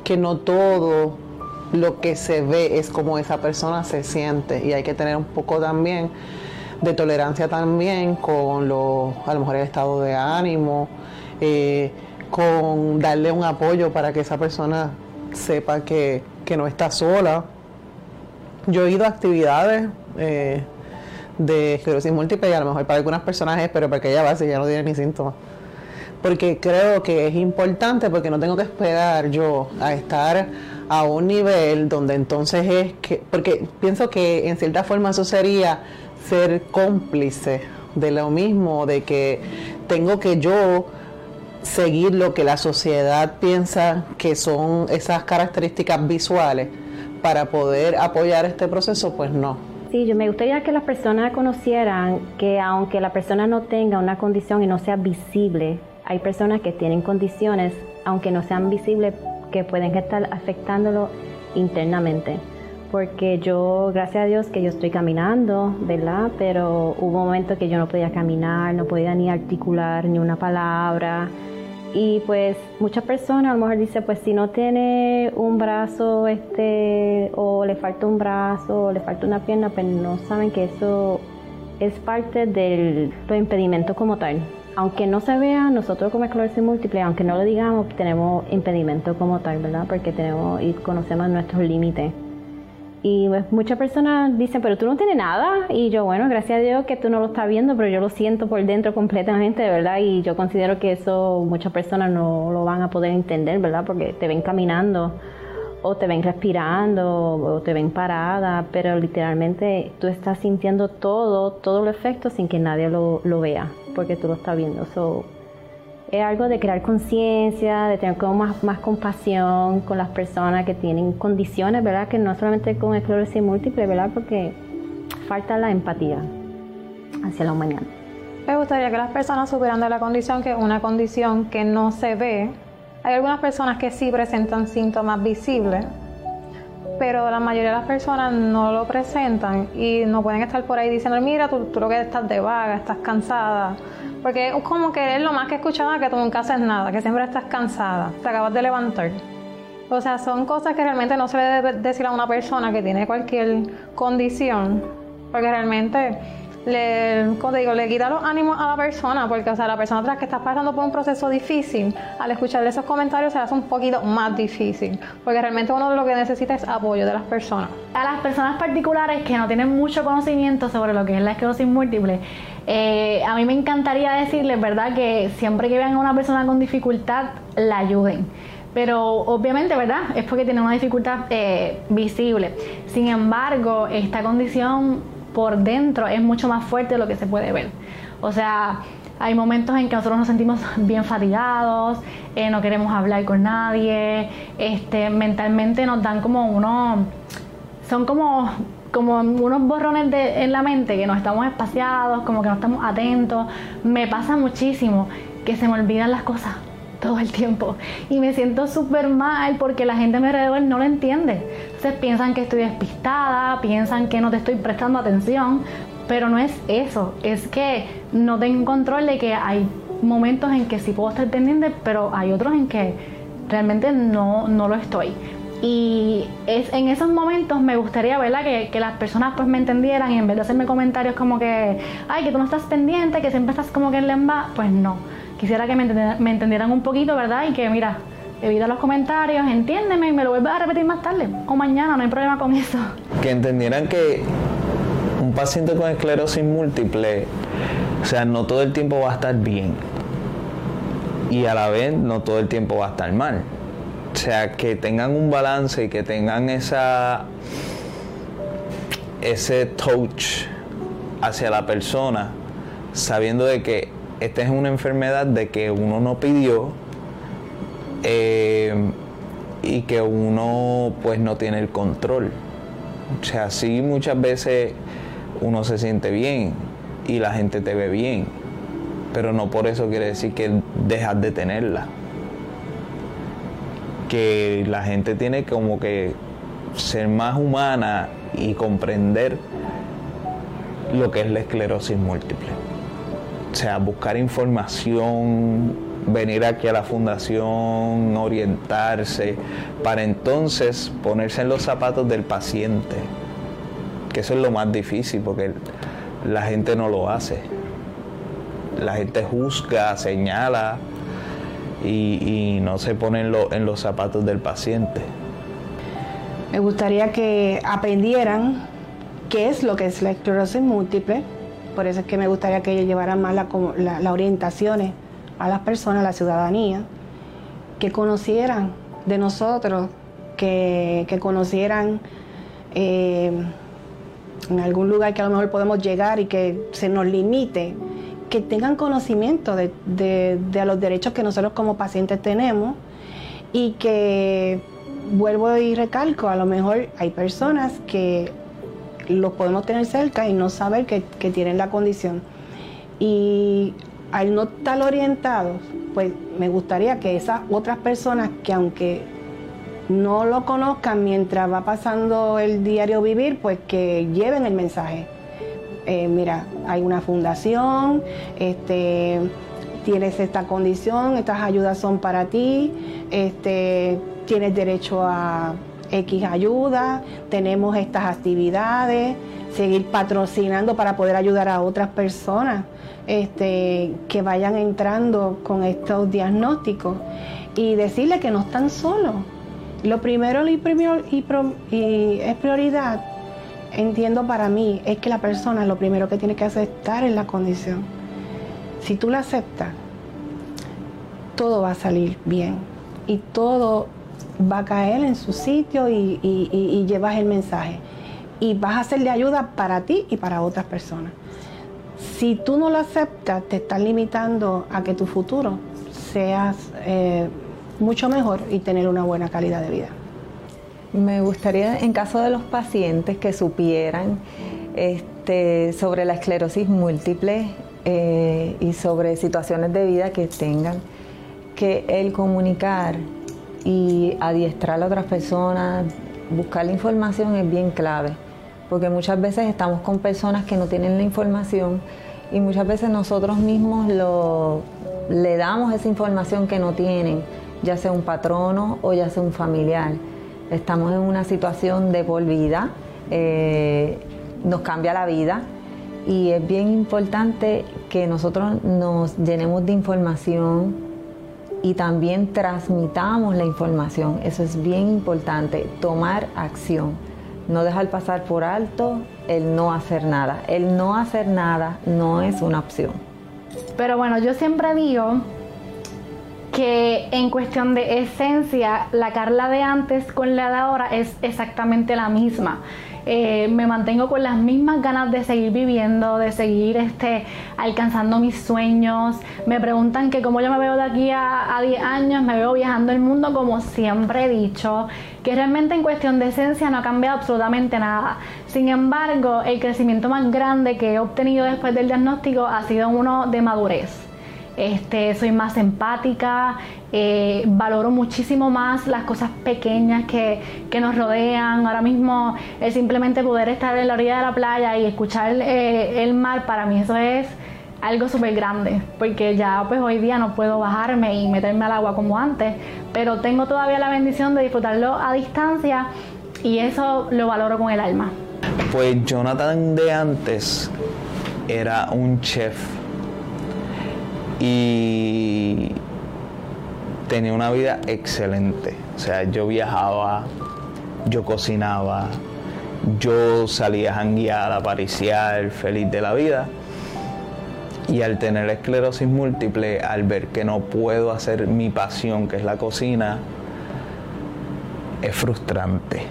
que no todo lo que se ve es como esa persona se siente y hay que tener un poco también de tolerancia también con lo, a lo mejor el estado de ánimo, eh, con darle un apoyo para que esa persona sepa que, que no está sola. Yo he ido a actividades eh, de esclerosis múltiple y a lo mejor para algunas personas es, pero para que ella base ya no tiene ni síntomas. Porque creo que es importante porque no tengo que esperar yo a estar a un nivel donde entonces es que, porque pienso que en cierta forma eso sería ser cómplice de lo mismo, de que tengo que yo seguir lo que la sociedad piensa que son esas características visuales para poder apoyar este proceso, pues no. Sí, yo me gustaría que las personas conocieran que aunque la persona no tenga una condición y no sea visible, hay personas que tienen condiciones, aunque no sean visibles, que pueden estar afectándolo internamente. Porque yo, gracias a Dios, que yo estoy caminando, ¿verdad? Pero hubo momentos que yo no podía caminar, no podía ni articular ni una palabra. Y pues muchas personas a lo mejor dicen, pues si no tiene un brazo este o le falta un brazo o le falta una pierna, pues no saben que eso es parte del impedimento como tal. Aunque no se vea, nosotros como esclerosis múltiple, aunque no lo digamos, tenemos impedimento como tal, ¿verdad? Porque tenemos y conocemos nuestros límites. Y pues, muchas personas dicen, pero tú no tienes nada. Y yo, bueno, gracias a Dios que tú no lo estás viendo, pero yo lo siento por dentro completamente, verdad. Y yo considero que eso muchas personas no lo van a poder entender, ¿verdad? Porque te ven caminando o te ven respirando o te ven parada, pero literalmente tú estás sintiendo todo, todo los efectos sin que nadie lo, lo vea, porque tú lo estás viendo. So, es algo de crear conciencia, de tener como más, compasión con las personas que tienen condiciones, ¿verdad? Que no solamente con esclerosis múltiple, ¿verdad? Porque falta la empatía hacia la humanidad. Me gustaría que las personas supieran de la condición que es una condición que no se ve. Hay algunas personas que sí presentan síntomas visibles, pero la mayoría de las personas no lo presentan y no pueden estar por ahí diciendo, mira, tú, lo que estás de vaga, estás cansada. Porque es como que es lo más que he escuchado que tú nunca haces nada, que siempre estás cansada, te acabas de levantar. O sea, son cosas que realmente no se le debe decir a una persona que tiene cualquier condición, porque realmente le, como te digo, le quita los ánimos a la persona, porque o sea, la persona atrás que está pasando por un proceso difícil, al escucharle esos comentarios se hace un poquito más difícil, porque realmente uno lo que necesita es apoyo de las personas. A las personas particulares que no tienen mucho conocimiento sobre lo que es la esclerosis múltiple, eh, a mí me encantaría decirles, ¿verdad?, que siempre que vean a una persona con dificultad, la ayuden pero obviamente, ¿verdad? Es porque tiene una dificultad eh, visible. Sin embargo, esta condición por dentro es mucho más fuerte de lo que se puede ver. O sea, hay momentos en que nosotros nos sentimos bien fatigados, eh, no queremos hablar con nadie, este, mentalmente nos dan como unos, son como, como unos borrones en la mente que no estamos espaciados, como que no estamos atentos. Me pasa muchísimo que se me olvidan las cosas todo el tiempo y me siento súper mal porque la gente a mi alrededor no lo entiende. Entonces piensan que estoy despistada, piensan que no te estoy prestando atención, pero no es eso, es que no tengo control de que hay momentos en que sí puedo estar pendiente, pero hay otros en que realmente no, no lo estoy. Y es, en esos momentos me gustaría, ¿verdad? Que, que, las personas pues me entendieran y en vez de hacerme comentarios como que, ay, que tú no estás pendiente, que siempre estás como que en lemba, pues no quisiera que me, entendieran un poquito, ¿verdad? Y que, mira, evita los comentarios, entiéndeme y me lo vuelves a repetir más tarde o mañana, no hay problema con eso. Que entendieran que un paciente con esclerosis múltiple, o sea, no todo el tiempo va a estar bien y a la vez no todo el tiempo va a estar mal. O sea, que tengan un balance y que tengan esa ese touch hacia la persona, sabiendo de que esta es una enfermedad de que uno no pidió eh, y que uno pues no tiene el control. O sea, sí muchas veces uno se siente bien y la gente te ve bien, pero no por eso quiere decir que dejas de tenerla. Que la gente tiene como que ser más humana y comprender lo que es la esclerosis múltiple. O sea, buscar información, venir aquí a la fundación, orientarse, para entonces ponerse en los zapatos del paciente, que eso es lo más difícil porque la gente no lo hace. La gente juzga, señala y, no se pone en, en los zapatos del paciente. Me gustaría que aprendieran qué es lo que es la esclerosis múltiple, por eso es que me gustaría que ellos llevaran más las la, orientaciones a las personas, a la ciudadanía, que conocieran de nosotros, que, conocieran eh, en algún lugar que a lo mejor podemos llegar y que se nos limite, que tengan conocimiento de, de los derechos que nosotros como pacientes tenemos y que, vuelvo y recalco, a lo mejor hay personas que los podemos tener cerca y no saber que, tienen la condición. Y al no estar orientados, pues me gustaría que esas otras personas que aunque no lo conozcan mientras va pasando el diario vivir, pues que lleven el mensaje. Eh, mira, hay una fundación, este, tienes esta condición, estas ayudas son para ti, este, tienes derecho a X ayuda, tenemos estas actividades, seguir patrocinando para poder ayudar a otras personas este, que vayan entrando con estos diagnósticos y decirle que no están solos. Lo primero y, y, es prioridad, entiendo para mí, es que la persona lo primero que tiene que aceptar es la condición. Si tú la aceptas, todo va a salir bien y todo va a caer en su sitio y, llevas el mensaje. Y vas a ser de ayuda para ti y para otras personas. Si tú no lo aceptas, te estás limitando a que tu futuro seas eh, mucho mejor y tener una buena calidad de vida. Me gustaría, en caso de los pacientes, que supieran este, sobre la esclerosis múltiple eh, y sobre situaciones de vida que tengan, que el comunicar y adiestrar a otras personas, buscar la información es bien clave, porque muchas veces estamos con personas que no tienen la información y muchas veces nosotros mismos le damos esa información que no tienen, ya sea un patrono o ya sea un familiar. Estamos en una situación de por vida, eh, nos cambia la vida y es bien importante que nosotros nos llenemos de información y también transmitamos la información. Eso es bien importante, tomar acción, no dejar pasar por alto el no hacer nada. El no hacer nada no es una opción. Pero bueno, yo siempre digo que en cuestión de esencia, la Carla de antes con la de ahora es exactamente la misma. Eh, me mantengo con las mismas ganas de seguir viviendo, de seguir este, alcanzando mis sueños. Me preguntan que cómo yo me veo de aquí a, a 10 años, me veo viajando el mundo como siempre he dicho, que realmente en cuestión de esencia no ha cambiado absolutamente nada. Sin embargo, el crecimiento más grande que he obtenido después del diagnóstico ha sido uno de madurez. Este, soy más empática, eh, valoro muchísimo más las cosas pequeñas que, nos rodean. Ahora mismo es simplemente poder estar en la orilla de la playa y escuchar eh, el mar, para mí eso es algo súper grande, porque ya pues hoy día no puedo bajarme y meterme al agua como antes, pero tengo todavía la bendición de disfrutarlo a distancia y eso lo valoro con el alma. Pues Jonathan de antes era un chef y tenía una vida excelente. O sea, yo viajaba, yo cocinaba, yo salía a pariciar, feliz de la vida. Y al tener esclerosis múltiple, al ver que no puedo hacer mi pasión, que es la cocina, es frustrante.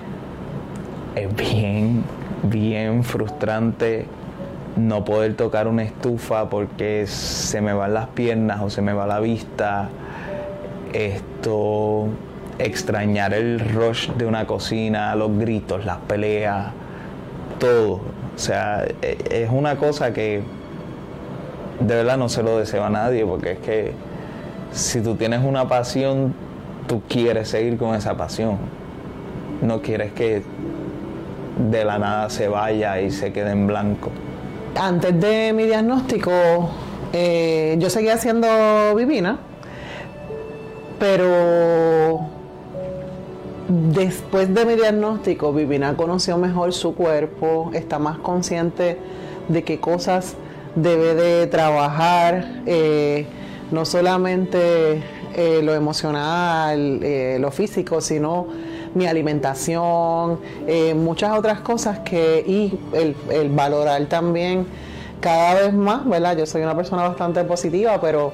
Es bien, bien frustrante no poder tocar una estufa porque se me van las piernas o se me va la vista. Esto, extrañar el rush de una cocina, los gritos, las peleas, todo. O sea, e, es una cosa que de verdad no se lo deseo a nadie porque es que si tú tienes una pasión, tú quieres seguir con esa pasión. No quieres que de la nada se vaya y se quede en blanco antes de mi diagnóstico, eh, yo seguía haciendo vivina, pero después de mi diagnóstico, Vivina conoció mejor su cuerpo, está más consciente de qué cosas debe de trabajar, eh, no solamente eh, lo emocional, lo físico, sino mi alimentación, eh, muchas otras cosas que, y el, valorar también cada vez más, ¿verdad? Yo soy una persona bastante positiva, pero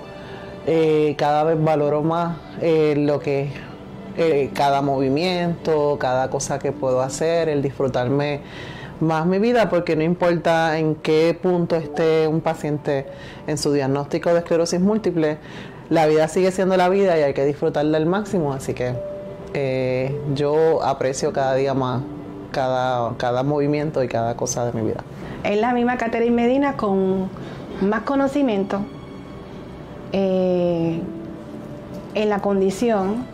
eh, cada vez valoro más eh, lo que cada movimiento, cada cosa que puedo hacer, el disfrutarme más mi vida, porque no importa en qué punto esté un paciente en su diagnóstico de esclerosis múltiple, la vida sigue siendo la vida y hay que disfrutarla al máximo, así que eh, yo aprecio cada día más cada, cada movimiento y cada cosa de mi vida. Es la misma Catherine Medina con más conocimiento eh, en la condición.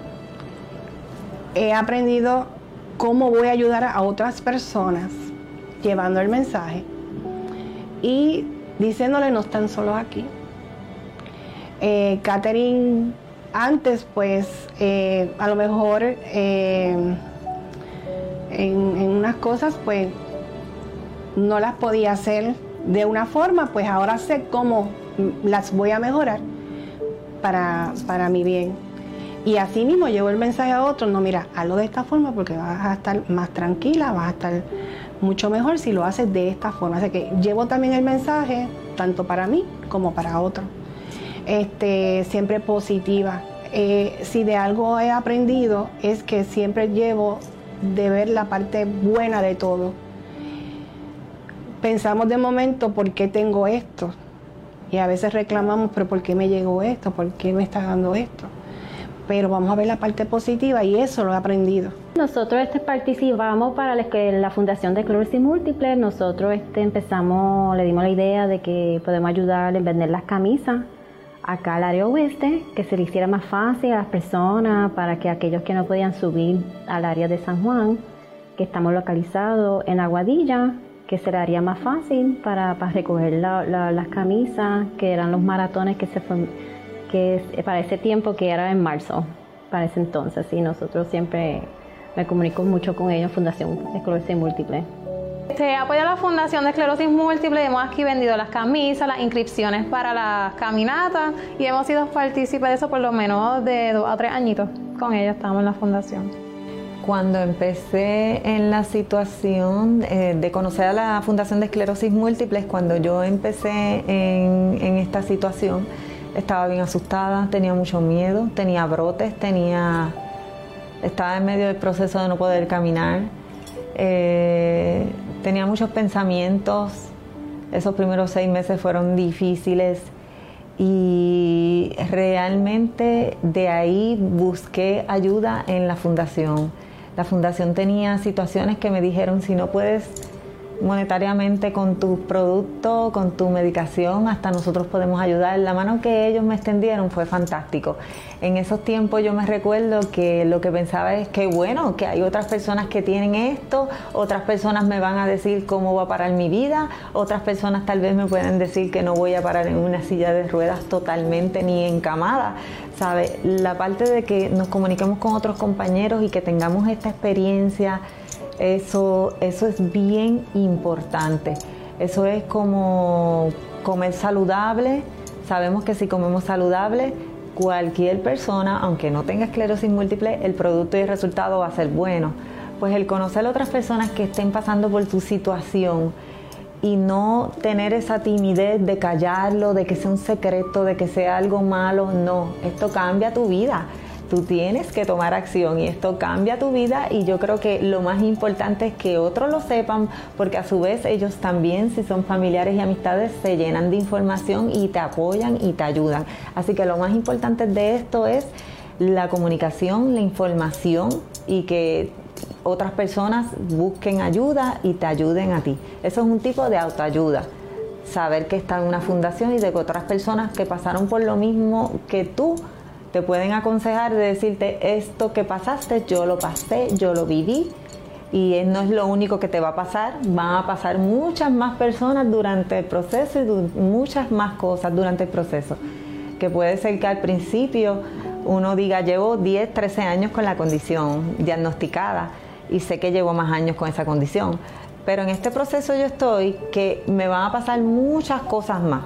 He aprendido cómo voy a ayudar a otras personas llevando el mensaje y diciéndole no están solos aquí. Eh, antes, pues, eh, a lo mejor eh, en, unas cosas, pues, no las podía hacer de una forma, pues ahora sé cómo las voy a mejorar para, para mi bien. Y así mismo llevo el mensaje a otros, no, mira, hazlo de esta forma porque vas a estar más tranquila, vas a estar mucho mejor si lo haces de esta forma. Así que llevo también el mensaje tanto para mí como para otros este, siempre positiva. Eh, si de algo he aprendido es que siempre llevo de ver la parte buena de todo. Pensamos de momento, ¿por qué tengo esto? Y a veces reclamamos, pero ¿por qué me llegó esto? ¿Por qué me está dando esto? Pero vamos a ver la parte positiva y eso lo he aprendido. Nosotros este, participamos para la, Fundación de Esclerosis Múltiple. Nosotros este, empezamos, le dimos la idea de que podemos ayudar en vender las camisas acá al área oeste, que se le hiciera más fácil a las personas para que aquellos que no podían subir al área de San Juan, que estamos localizados en Aguadilla, que se le haría más fácil para, recoger las camisas, que eran los maratones que se que para ese tiempo que era en marzo, para ese entonces, y nosotros siempre me comunico mucho con ellos, Fundación Esclerosis Múltiple. Se apoya la Fundación de Esclerosis Múltiple, hemos aquí vendido las camisas, las inscripciones para las caminatas y hemos sido partícipes de eso por lo menos de dos a tres añitos. Con ellos estamos en la fundación. Cuando empecé en la situación eh, de conocer a la Fundación de Esclerosis Múltiple, cuando yo empecé en, en esta situación, estaba bien asustada, tenía mucho miedo, tenía brotes, tenía, estaba en medio del proceso de no poder caminar. Eh, tenía muchos pensamientos, esos primeros seis meses fueron difíciles y realmente de ahí busqué ayuda en la fundación. La fundación tenía situaciones que me dijeron, si no puedes monetariamente con tu producto, con tu medicación, hasta nosotros podemos ayudar. La mano que ellos me extendieron fue fantástico. En esos tiempos yo me recuerdo que lo que pensaba es que bueno, que hay otras personas que tienen esto, otras personas me van a decir cómo va a parar mi vida, otras personas tal vez me pueden decir que no voy a parar en una silla de ruedas totalmente ni encamada. ¿Sabe? La parte de que nos comuniquemos con otros compañeros y que tengamos esta experiencia eso, eso es bien importante. Eso es como comer saludable. Sabemos que si comemos saludable, cualquier persona, aunque no tenga esclerosis múltiple, el producto y el resultado va a ser bueno. Pues el conocer a otras personas que estén pasando por tu situación y no tener esa timidez de callarlo, de que sea un secreto, de que sea algo malo, no, esto cambia tu vida tú tienes que tomar acción y esto cambia tu vida y yo creo que lo más importante es que otros lo sepan porque a su vez ellos también, si son familiares y amistades, se llenan de información y te apoyan y te ayudan. Así que lo más importante de esto es la comunicación, la información y que otras personas busquen ayuda y te ayuden a ti. Eso es un tipo de autoayuda saber que está en una fundación y de que otras personas que pasaron por lo mismo que tú te pueden aconsejar de decirte esto que pasaste, yo lo pasé, yo lo viví y no es lo único que te va a pasar, van a pasar muchas más personas durante el proceso y muchas más cosas durante el proceso. Que puede ser que al principio uno diga, llevo 10, 13 años con la condición diagnosticada y sé que llevo más años con esa condición. Pero en este proceso yo estoy que me van a pasar muchas cosas más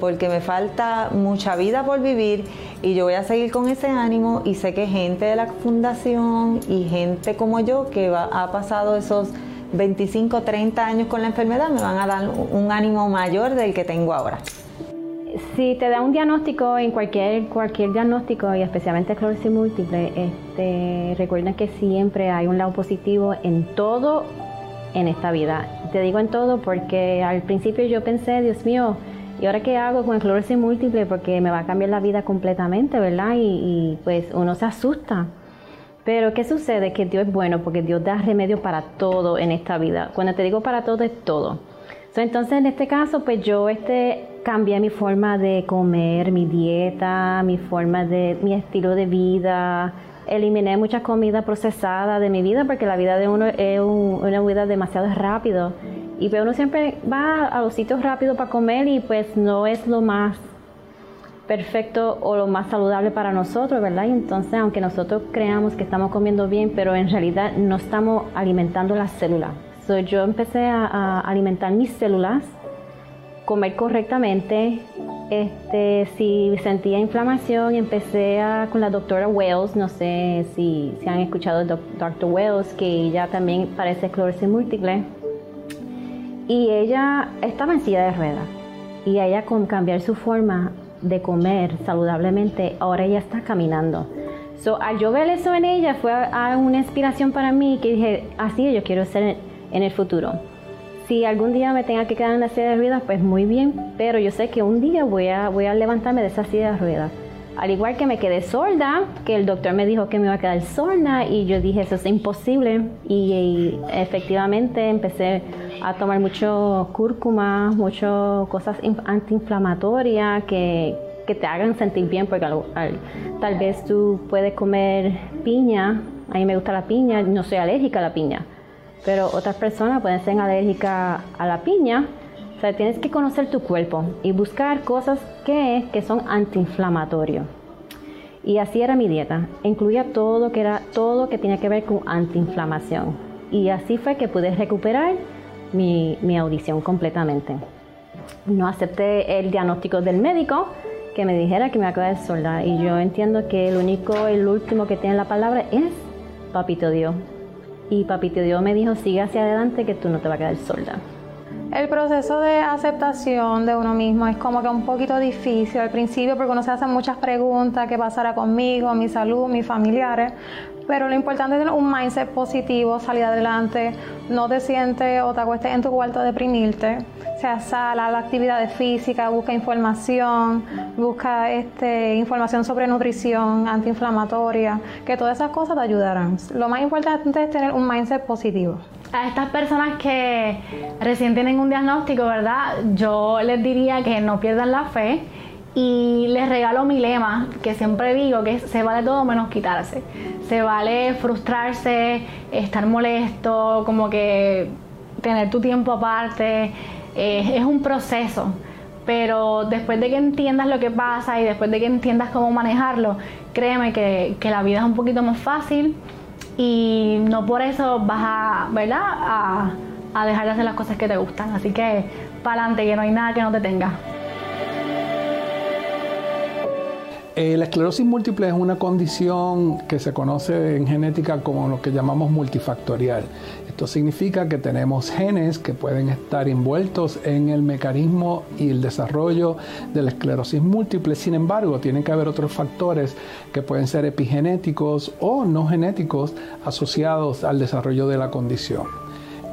porque me falta mucha vida por vivir y yo voy a seguir con ese ánimo y sé que gente de la fundación y gente como yo que ha pasado esos 25, 30 años con la enfermedad me van a dar un ánimo mayor del que tengo ahora. Si te da un diagnóstico en cualquier cualquier diagnóstico y especialmente esclerosis múltiple, este, recuerden que siempre hay un lado positivo en todo en esta vida. Te digo en todo porque al principio yo pensé, Dios mío, ¿Y ahora qué hago con esclerosis múltiple? Porque me va a cambiar la vida completamente, ¿verdad? Y, pues uno se asusta. Pero ¿qué sucede? Que Dios es bueno porque Dios da remedio para todo en esta vida. Cuando te digo para todo es todo. entonces en este caso pues yo este, cambié mi forma de comer, mi dieta, mi forma de, mi estilo de vida. Eliminé mucha comida procesada de mi vida porque la vida de uno es una vida demasiado rápido y pues uno siempre va a los sitios rápidos para comer y pues no es lo más perfecto o lo más saludable para nosotros, ¿verdad? Y entonces, aunque nosotros creamos que estamos comiendo bien, pero en realidad no estamos alimentando las células. So, yo empecé a, alimentar mis células, comer correctamente. Este, si sentía inflamación, empecé a, con la doctora Wells, no sé si, si han escuchado el doctor Wells, que ella también parece esclerosis múltiple y ella estaba en silla de ruedas. Y ella con cambiar su forma de comer saludablemente, ahora ella está caminando. So, al yo ver eso en ella fue una inspiración para mí que dije, así yo quiero ser en el futuro. si algún día me tenga que quedar en la silla de ruedas, pues muy bien, pero yo sé que un día voy a, voy a levantarme de esa silla de ruedas. Al igual que me quedé sorda, que el doctor me dijo que me iba a quedar sorda y yo dije eso es imposible y, efectivamente empecé a tomar mucho cúrcuma, muchas cosas antiinflamatorias que, que, te hagan sentir bien porque tal vez tú puedes comer piña, a mí me gusta la piña, no soy alérgica a la piña, pero otras personas pueden ser alérgicas a la piña o sea, tienes que conocer tu cuerpo y buscar cosas que, que son antiinflamatorios. Y así era mi dieta. Incluía todo que era todo que tenía que ver con antiinflamación. Y así fue que pude recuperar mi, mi audición completamente. No acepté el diagnóstico del médico que me dijera que me iba a quedar sorda. Y yo entiendo que el único, el último que tiene la palabra es Papito Dios. Y Papito Dios me dijo, sigue hacia adelante que tú no te vas a quedar sorda. El proceso de aceptación de uno mismo es como que un poquito difícil al principio porque uno se hace muchas preguntas, qué pasará conmigo, mi salud, mis familiares, pero lo importante es tener un mindset positivo, salir adelante, no te sientes o te acuestes en tu cuarto a deprimirte, o sea, sal a la actividad física, busca información, busca este, información sobre nutrición antiinflamatoria, que todas esas cosas te ayudarán. Lo más importante es tener un mindset positivo a estas personas que recién tienen un diagnóstico, ¿verdad? Yo les diría que no pierdan la fe y les regalo mi lema, que siempre digo, que se vale todo menos quitarse. Se vale frustrarse, estar molesto, como que tener tu tiempo aparte. Eh, es un proceso, pero después de que entiendas lo que pasa y después de que entiendas cómo manejarlo, créeme que, que la vida es un poquito más fácil y no por eso vas a, ¿verdad? A, a dejar de hacer las cosas que te gustan. Así que para adelante, que no hay nada que no te tenga. Eh, la esclerosis múltiple es una condición que se conoce en genética como lo que llamamos multifactorial. Esto significa que tenemos genes que pueden estar envueltos en el mecanismo y el desarrollo de la esclerosis múltiple. Sin embargo, tienen que haber otros factores que pueden ser epigenéticos o no genéticos asociados al desarrollo de la condición.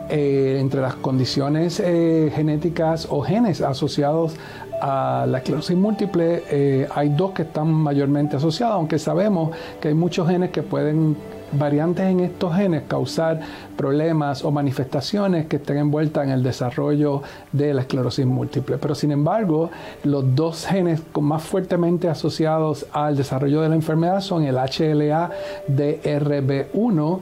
Eh, entre las condiciones eh, genéticas o genes asociados a la esclerosis múltiple eh, hay dos que están mayormente asociados, aunque sabemos que hay muchos genes que pueden variantes en estos genes causar problemas o manifestaciones que estén envueltas en el desarrollo de la esclerosis múltiple. Pero sin embargo, los dos genes más fuertemente asociados al desarrollo de la enfermedad son el HLA-DRB1,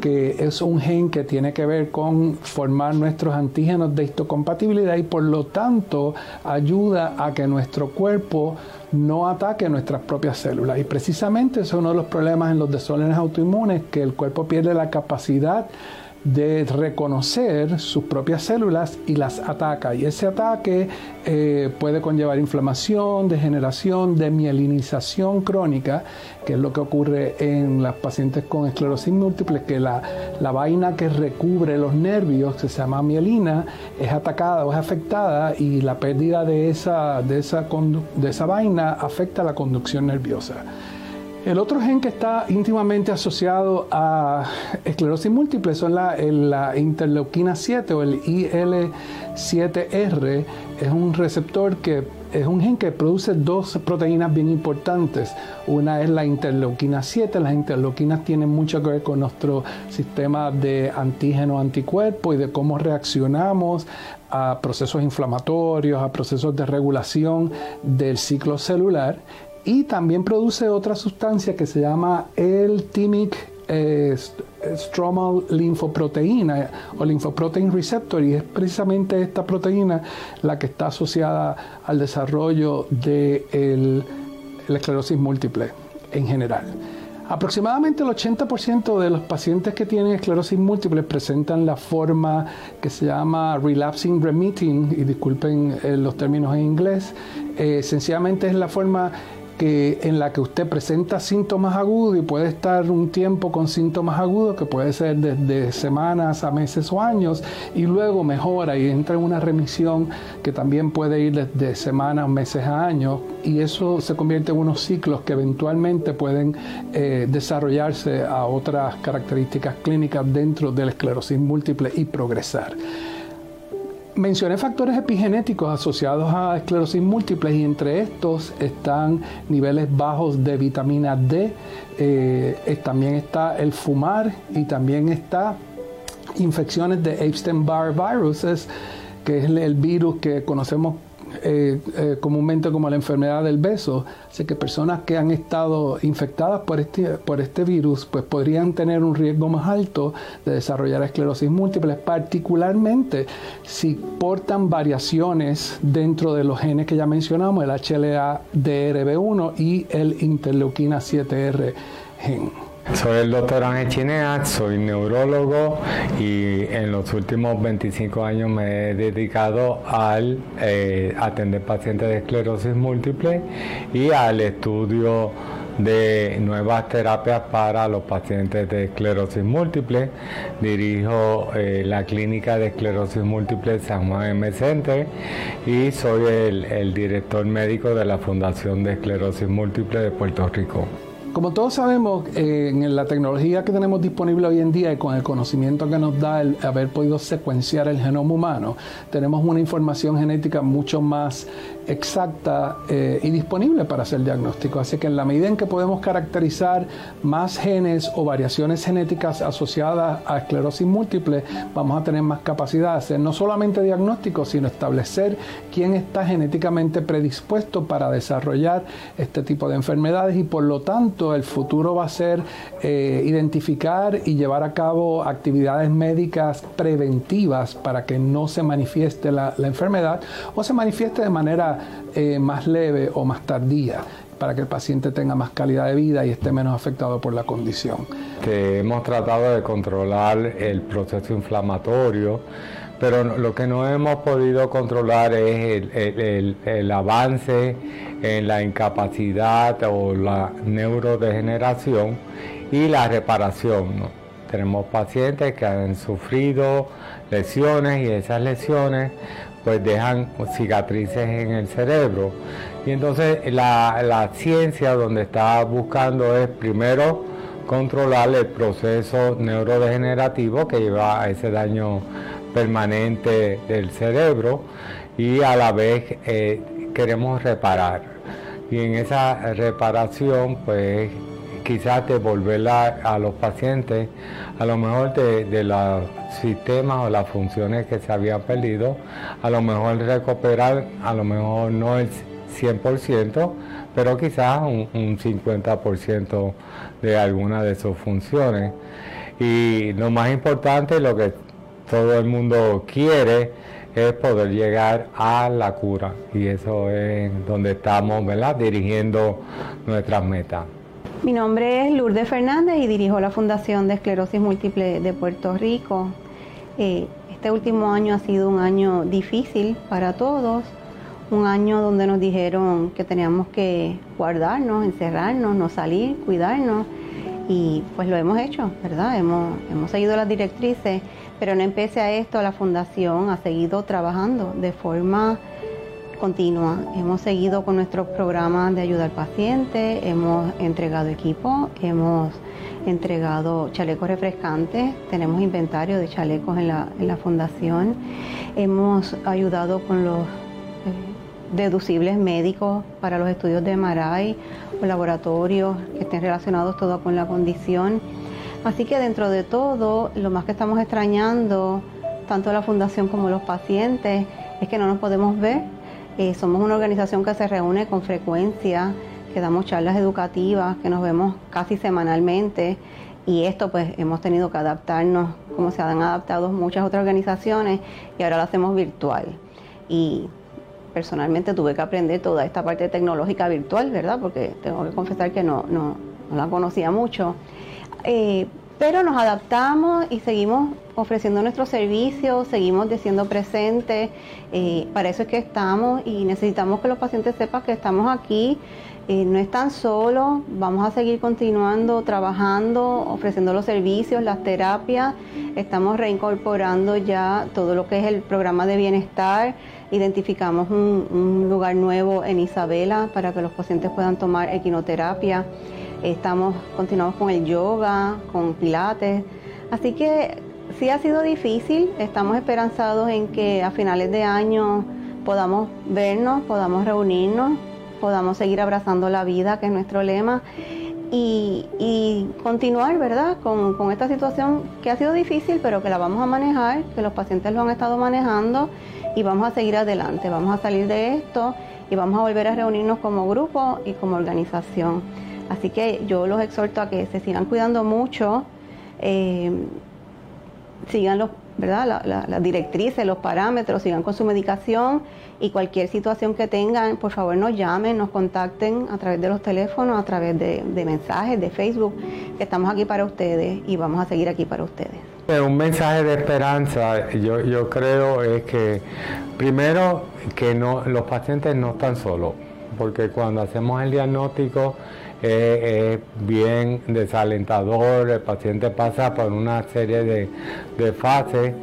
que es un gen que tiene que ver con formar nuestros antígenos de histocompatibilidad y por lo tanto ayuda a que nuestro cuerpo no ataque nuestras propias células. Y precisamente ese es uno de los problemas en los desórdenes autoinmunes, que el cuerpo pierde la capacidad de reconocer sus propias células y las ataca. Y ese ataque eh, puede conllevar inflamación, degeneración, demielinización crónica, que es lo que ocurre en las pacientes con esclerosis múltiple, que la, la vaina que recubre los nervios, que se llama mielina, es atacada o es afectada y la pérdida de esa, de esa, de esa vaina afecta la conducción nerviosa. El otro gen que está íntimamente asociado a esclerosis múltiple son la, la interleuquina 7 o el IL7R. Es un receptor que es un gen que produce dos proteínas bien importantes. Una es la interleuquina 7. Las interleuquinas tienen mucho que ver con nuestro sistema de antígeno anticuerpo y de cómo reaccionamos a procesos inflamatorios, a procesos de regulación del ciclo celular y también produce otra sustancia que se llama el thymic eh, stromal linfoproteína o linfoprotein receptor y es precisamente esta proteína la que está asociada al desarrollo de la esclerosis múltiple en general. Aproximadamente el 80% de los pacientes que tienen esclerosis múltiple presentan la forma que se llama relapsing remitting, y disculpen eh, los términos en inglés, eh, sencillamente es la forma que, en la que usted presenta síntomas agudos y puede estar un tiempo con síntomas agudos, que puede ser desde semanas a meses o años, y luego mejora y entra en una remisión que también puede ir desde semanas, meses a años, y eso se convierte en unos ciclos que eventualmente pueden eh, desarrollarse a otras características clínicas dentro de la esclerosis múltiple y progresar. Mencioné factores epigenéticos asociados a esclerosis múltiple y entre estos están niveles bajos de vitamina D, eh, también está el fumar y también está infecciones de Epstein-Barr viruses, que es el virus que conocemos eh, eh, comúnmente como la enfermedad del beso. Así que personas que han estado infectadas por este, por este virus pues podrían tener un riesgo más alto de desarrollar esclerosis múltiple, particularmente si portan variaciones dentro de los genes que ya mencionamos, el HLA-DRB1 y el interleuquina 7R gen. Soy el doctor Ángel Chinea, soy neurólogo y en los últimos 25 años me he dedicado al eh, atender pacientes de esclerosis múltiple y al estudio de nuevas terapias para los pacientes de esclerosis múltiple. Dirijo eh, la clínica de esclerosis múltiple San Juan M. Center y soy el director médico de la Fundación de Esclerosis Múltiple de Puerto Rico. Como todos sabemos, eh, en la tecnología que tenemos disponible hoy en día y con el conocimiento que nos da el haber podido secuenciar el genoma humano, tenemos una información genética mucho más exacta eh, y disponible para hacer diagnóstico. Así que en la medida en que podemos caracterizar más genes o variaciones genéticas asociadas a esclerosis múltiple, vamos a tener más capacidad de hacer no solamente diagnóstico, sino establecer quién está genéticamente predispuesto para desarrollar este tipo de enfermedades y por lo tanto el futuro va a ser eh, identificar y llevar a cabo actividades médicas preventivas para que no se manifieste la enfermedad o se manifieste de manera eh, más leve o más tardía para que el paciente tenga más calidad de vida y esté menos afectado por la condición. hemos tratado de controlar el proceso inflamatorio, pero lo que no hemos podido controlar es el, avance en la incapacidad o la neurodegeneración y la reparación. Tenemos pacientes que han sufrido lesiones y esas lesiones pues dejan cicatrices en el cerebro. Y entonces la, ciencia donde está buscando es primero controlar el proceso neurodegenerativo que lleva a ese daño permanente del cerebro y a la vez eh, queremos reparar. Y en esa reparación pues quizás devolverla a los pacientes, a lo mejor de, los sistemas o las funciones que se habían perdido, a lo mejor recuperar, a lo mejor no el 100%, pero quizás un, 50% de alguna de sus funciones. Y lo más importante, lo que todo el mundo quiere, es poder llegar a la cura. Y eso es donde estamos ¿verdad? dirigiendo nuestras metas. Mi nombre es Lourdes Fernández y dirijo la Fundación de Esclerosis Múltiple de Puerto Rico. Eh, este último año ha sido un año difícil para todos, un año donde nos dijeron que teníamos que guardarnos, encerrarnos, no salir, cuidarnos y pues lo hemos hecho, ¿verdad? Hemos, hemos seguido las directrices, pero no empecé a esto, la Fundación ha seguido trabajando de forma continua. Hemos seguido con nuestros programas de ayuda al paciente, hemos entregado equipo, hemos entregado chalecos refrescantes, tenemos inventario de chalecos en la, en la fundación, hemos ayudado con los eh, deducibles médicos para los estudios de MRI o laboratorios que estén relacionados todo con la condición. Así que dentro de todo, lo más que estamos extrañando, tanto la fundación como los pacientes, es que no nos podemos ver, eh, somos una organización que se reúne con frecuencia, que damos charlas educativas, que nos vemos casi semanalmente y esto pues hemos tenido que adaptarnos como se han adaptado muchas otras organizaciones y ahora lo hacemos virtual. Y personalmente tuve que aprender toda esta parte tecnológica virtual, ¿verdad? Porque tengo que confesar que no, no, la conocía mucho. Eh, pero nos adaptamos y seguimos ofreciendo nuestros servicios, seguimos siendo presentes. Eh, para eso es que estamos y necesitamos que los pacientes sepan que estamos aquí. Eh, no están solos, vamos a seguir continuando trabajando, ofreciendo los servicios, las terapias. Estamos reincorporando ya todo lo que es el programa de bienestar. Identificamos un, un lugar nuevo en Isabela para que los pacientes puedan tomar equinoterapia. Estamos, continuamos con el yoga, con pilates. Así que sí ha sido difícil, estamos esperanzados en que a finales de año podamos vernos, podamos reunirnos, podamos seguir abrazando la vida, que es nuestro lema, y, continuar, ¿verdad?, con, esta situación que ha sido difícil, pero que la vamos a manejar, que los pacientes lo han estado manejando y vamos a seguir adelante, vamos a salir de esto y vamos a volver a reunirnos como grupo y como organización. Así que yo los exhorto a que se sigan cuidando mucho, eh, sigan los, ¿verdad? las directrices, los parámetros, sigan con su medicación y cualquier situación que tengan, por favor nos llamen, nos contacten a través de los teléfonos, a través de, mensajes, de Facebook, que estamos aquí para ustedes y vamos a seguir aquí para ustedes. Un mensaje de esperanza, yo, yo creo es que primero que no, los pacientes no están solos, porque cuando hacemos el diagnóstico es, bien desalentador, el paciente pasa por una serie de, de fases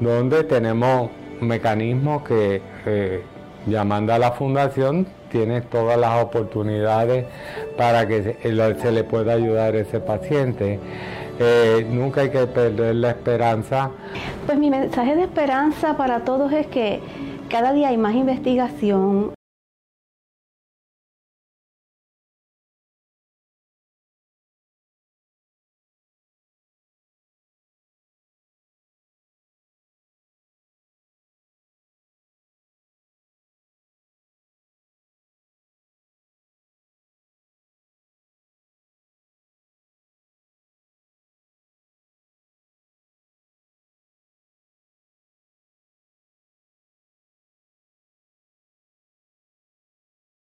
donde tenemos mecanismos que eh, llamando a la fundación tiene todas las oportunidades para que se, le pueda ayudar a ese paciente. Eh, nunca hay que perder la esperanza. Pues mi mensaje de esperanza para todos es que cada día hay más investigación,